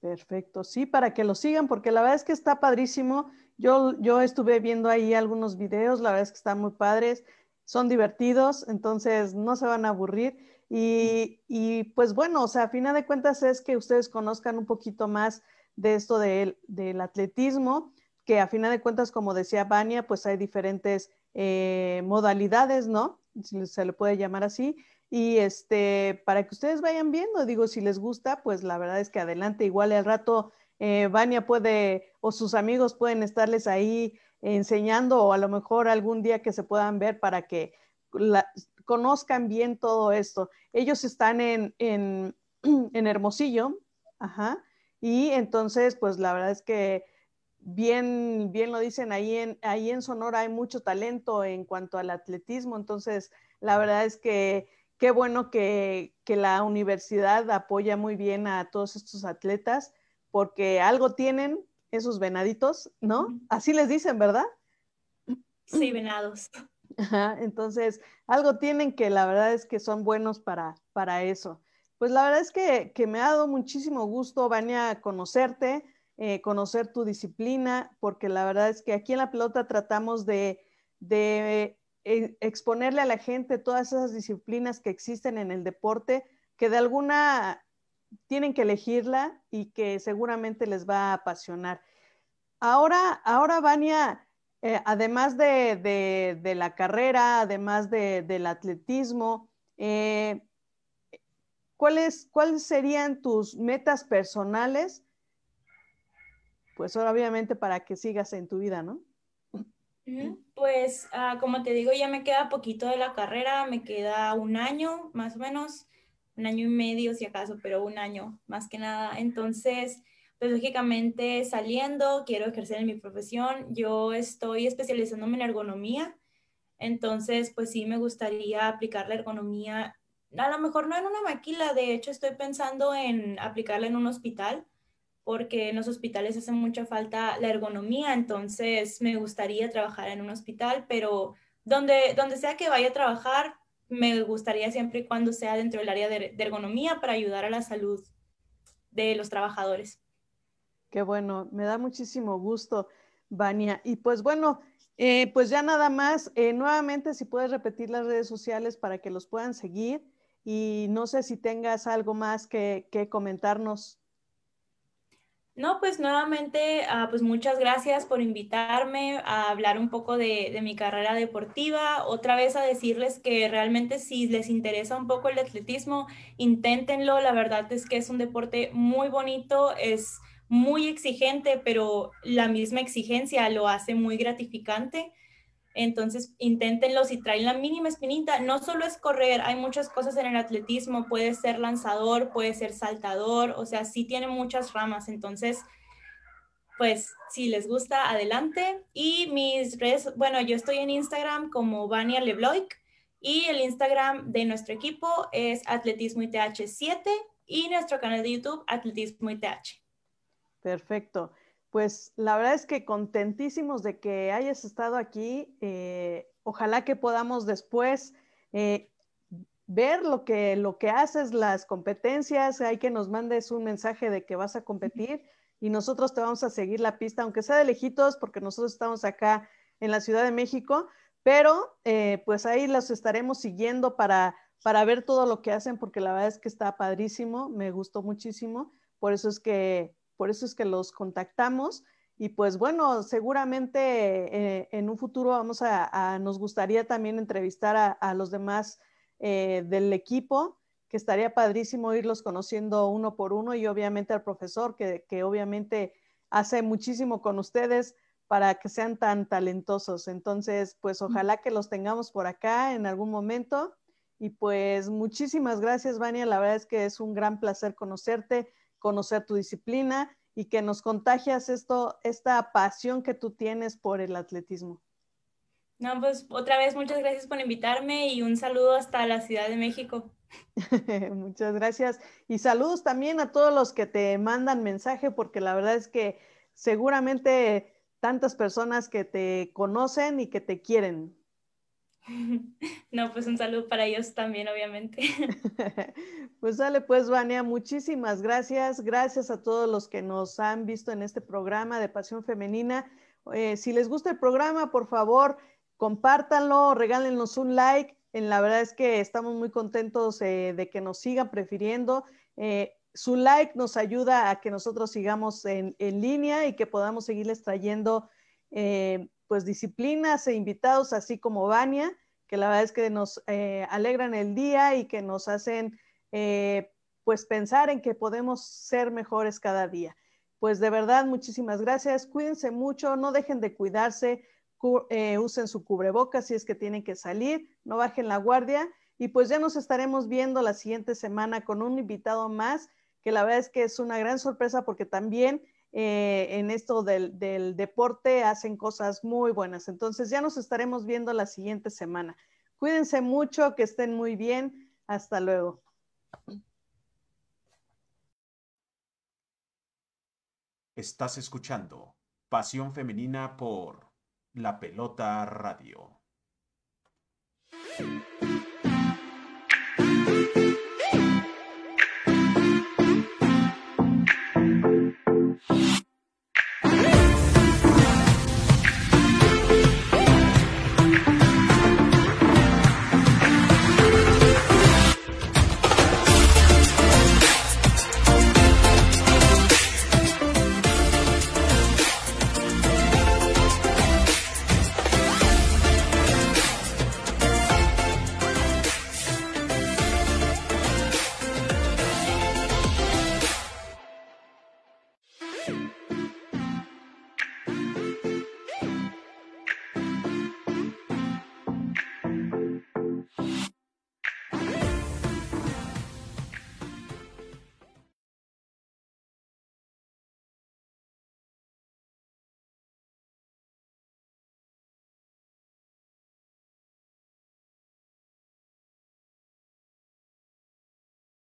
Perfecto, sí, para que lo sigan, porque la verdad es que está padrísimo. Yo, yo estuve viendo ahí algunos videos, la verdad es que están muy padres, son divertidos, entonces no se van a aburrir. Y, pues bueno, o sea, a final de cuentas es que ustedes conozcan un poquito más de esto del atletismo, que a final de cuentas, como decía Vania, pues hay diferentes eh, modalidades, ¿no? Se le puede llamar así. Y este, para que ustedes vayan viendo, digo, si les gusta, pues la verdad es que adelante, igual al rato eh, Vania puede, o sus amigos pueden estarles ahí enseñando, o a lo mejor algún día que se puedan ver para que la, conozcan bien todo esto. Ellos están en, en, Hermosillo, ajá, y entonces, pues la verdad es que bien, bien lo dicen, ahí en, ahí en Sonora hay mucho talento en cuanto al atletismo, entonces la verdad es que qué bueno que, que la universidad apoya muy bien a todos estos atletas, porque algo tienen esos venaditos, ¿no? Así les dicen, ¿verdad? Sí, venados entonces, algo tienen que la verdad es que son buenos para, para eso. Pues la verdad es que, me ha dado muchísimo gusto, Vania, conocerte, eh, conocer tu disciplina, porque la verdad es que aquí en la pelota tratamos de, de eh, exponerle a la gente todas esas disciplinas que existen en el deporte, que de alguna tienen que elegirla y que seguramente les va a apasionar. Ahora, ahora, Vania, eh, además de, la carrera, además del atletismo, eh, ¿cuáles, serían tus metas personales? Pues obviamente para que sigas en tu vida, ¿no? Pues ah, como te digo, ya me queda poquito de la carrera, me queda un año más o menos, un año y medio si acaso, pero un año más que nada. Entonces, pues lógicamente saliendo, quiero ejercer en mi profesión. Yo estoy especializándome en ergonomía, entonces pues sí me gustaría aplicar la ergonomía, a lo mejor no en una maquila, de hecho estoy pensando en aplicarla en un hospital, porque en los hospitales hace mucha falta la ergonomía, entonces me gustaría trabajar en un hospital, pero donde, donde sea que vaya a trabajar, me gustaría siempre y cuando sea dentro del área de ergonomía para ayudar a la salud de los trabajadores. Qué bueno, me da muchísimo gusto, Vania. Y pues bueno, eh, pues ya nada más, eh, nuevamente si puedes repetir las redes sociales para que los puedan seguir y no sé si tengas algo más que, comentarnos. No, pues nuevamente, ah, pues muchas gracias por invitarme a hablar un poco de, de, mi carrera deportiva. Otra vez a decirles que realmente si les interesa un poco el atletismo, inténtenlo. La verdad es que es un deporte muy bonito, es muy exigente, pero la misma exigencia lo hace muy gratificante. Entonces, inténtenlo si traen la mínima espinita. No solo es correr, hay muchas cosas en el atletismo. Puede ser lanzador, puede ser saltador, o sea, sí tiene muchas ramas. Entonces, pues si les gusta, adelante. Y mis redes, bueno, yo estoy en Instagram como Vania Lebloic Y el Instagram de nuestro equipo es Atletismo ITH 7 y nuestro canal de YouTube Atletismo ITH. Perfecto. Pues la verdad es que contentísimos de que hayas estado aquí. Eh, ojalá que podamos después eh, ver lo que, lo que haces, las competencias, hay que nos mandes un mensaje de que vas a competir y nosotros te vamos a seguir la pista, aunque sea de lejitos, porque nosotros estamos acá en la Ciudad de México, pero eh, pues ahí los estaremos siguiendo para, para ver todo lo que hacen, porque la verdad es que está padrísimo, me gustó muchísimo, por eso es que por eso es que los contactamos. Y pues bueno, seguramente eh, en un futuro vamos a, nos gustaría también entrevistar a, los demás eh, del equipo, que estaría padrísimo irlos conociendo uno por uno y obviamente al profesor, que, que obviamente hace muchísimo con ustedes para que sean tan talentosos. Entonces, pues ojalá que los tengamos por acá en algún momento. Y pues muchísimas gracias, Vania. La verdad es que es un gran placer conocerte conocer tu disciplina y que nos contagias esto, esta pasión que tú tienes por el atletismo. No, pues otra vez muchas gracias por invitarme y un saludo hasta la Ciudad de México. muchas gracias. Y saludos también a todos los que te mandan mensaje, porque la verdad es que seguramente tantas personas que te conocen y que te quieren. No, pues un saludo para ellos también, obviamente. Pues dale, pues, Vania, muchísimas gracias. Gracias a todos los que nos han visto en este programa de Pasión Femenina. Eh, si les gusta el programa, por favor, compártanlo, regálenos un like. En la verdad es que estamos muy contentos eh, de que nos sigan prefiriendo. Eh, su like nos ayuda a que nosotros sigamos en línea y que podamos seguirles trayendo pues disciplinas e invitados, así como Vania, que la verdad es que nos eh, alegran el día y que nos hacen eh, pues pensar en que podemos ser mejores cada día. Pues de verdad, muchísimas gracias. Cuídense mucho, no dejen de cuidarse, eh, usen su cubrebocas si es que tienen que salir, no bajen la guardia y pues ya nos estaremos viendo la siguiente semana con un invitado más, que la verdad es que es una gran sorpresa porque también eh, en esto del, deporte hacen cosas muy buenas. Entonces ya nos estaremos viendo la siguiente semana. Cuídense mucho, que estén muy bien. Hasta luego. Estás escuchando Pasión Femenina por La Pelota Radio.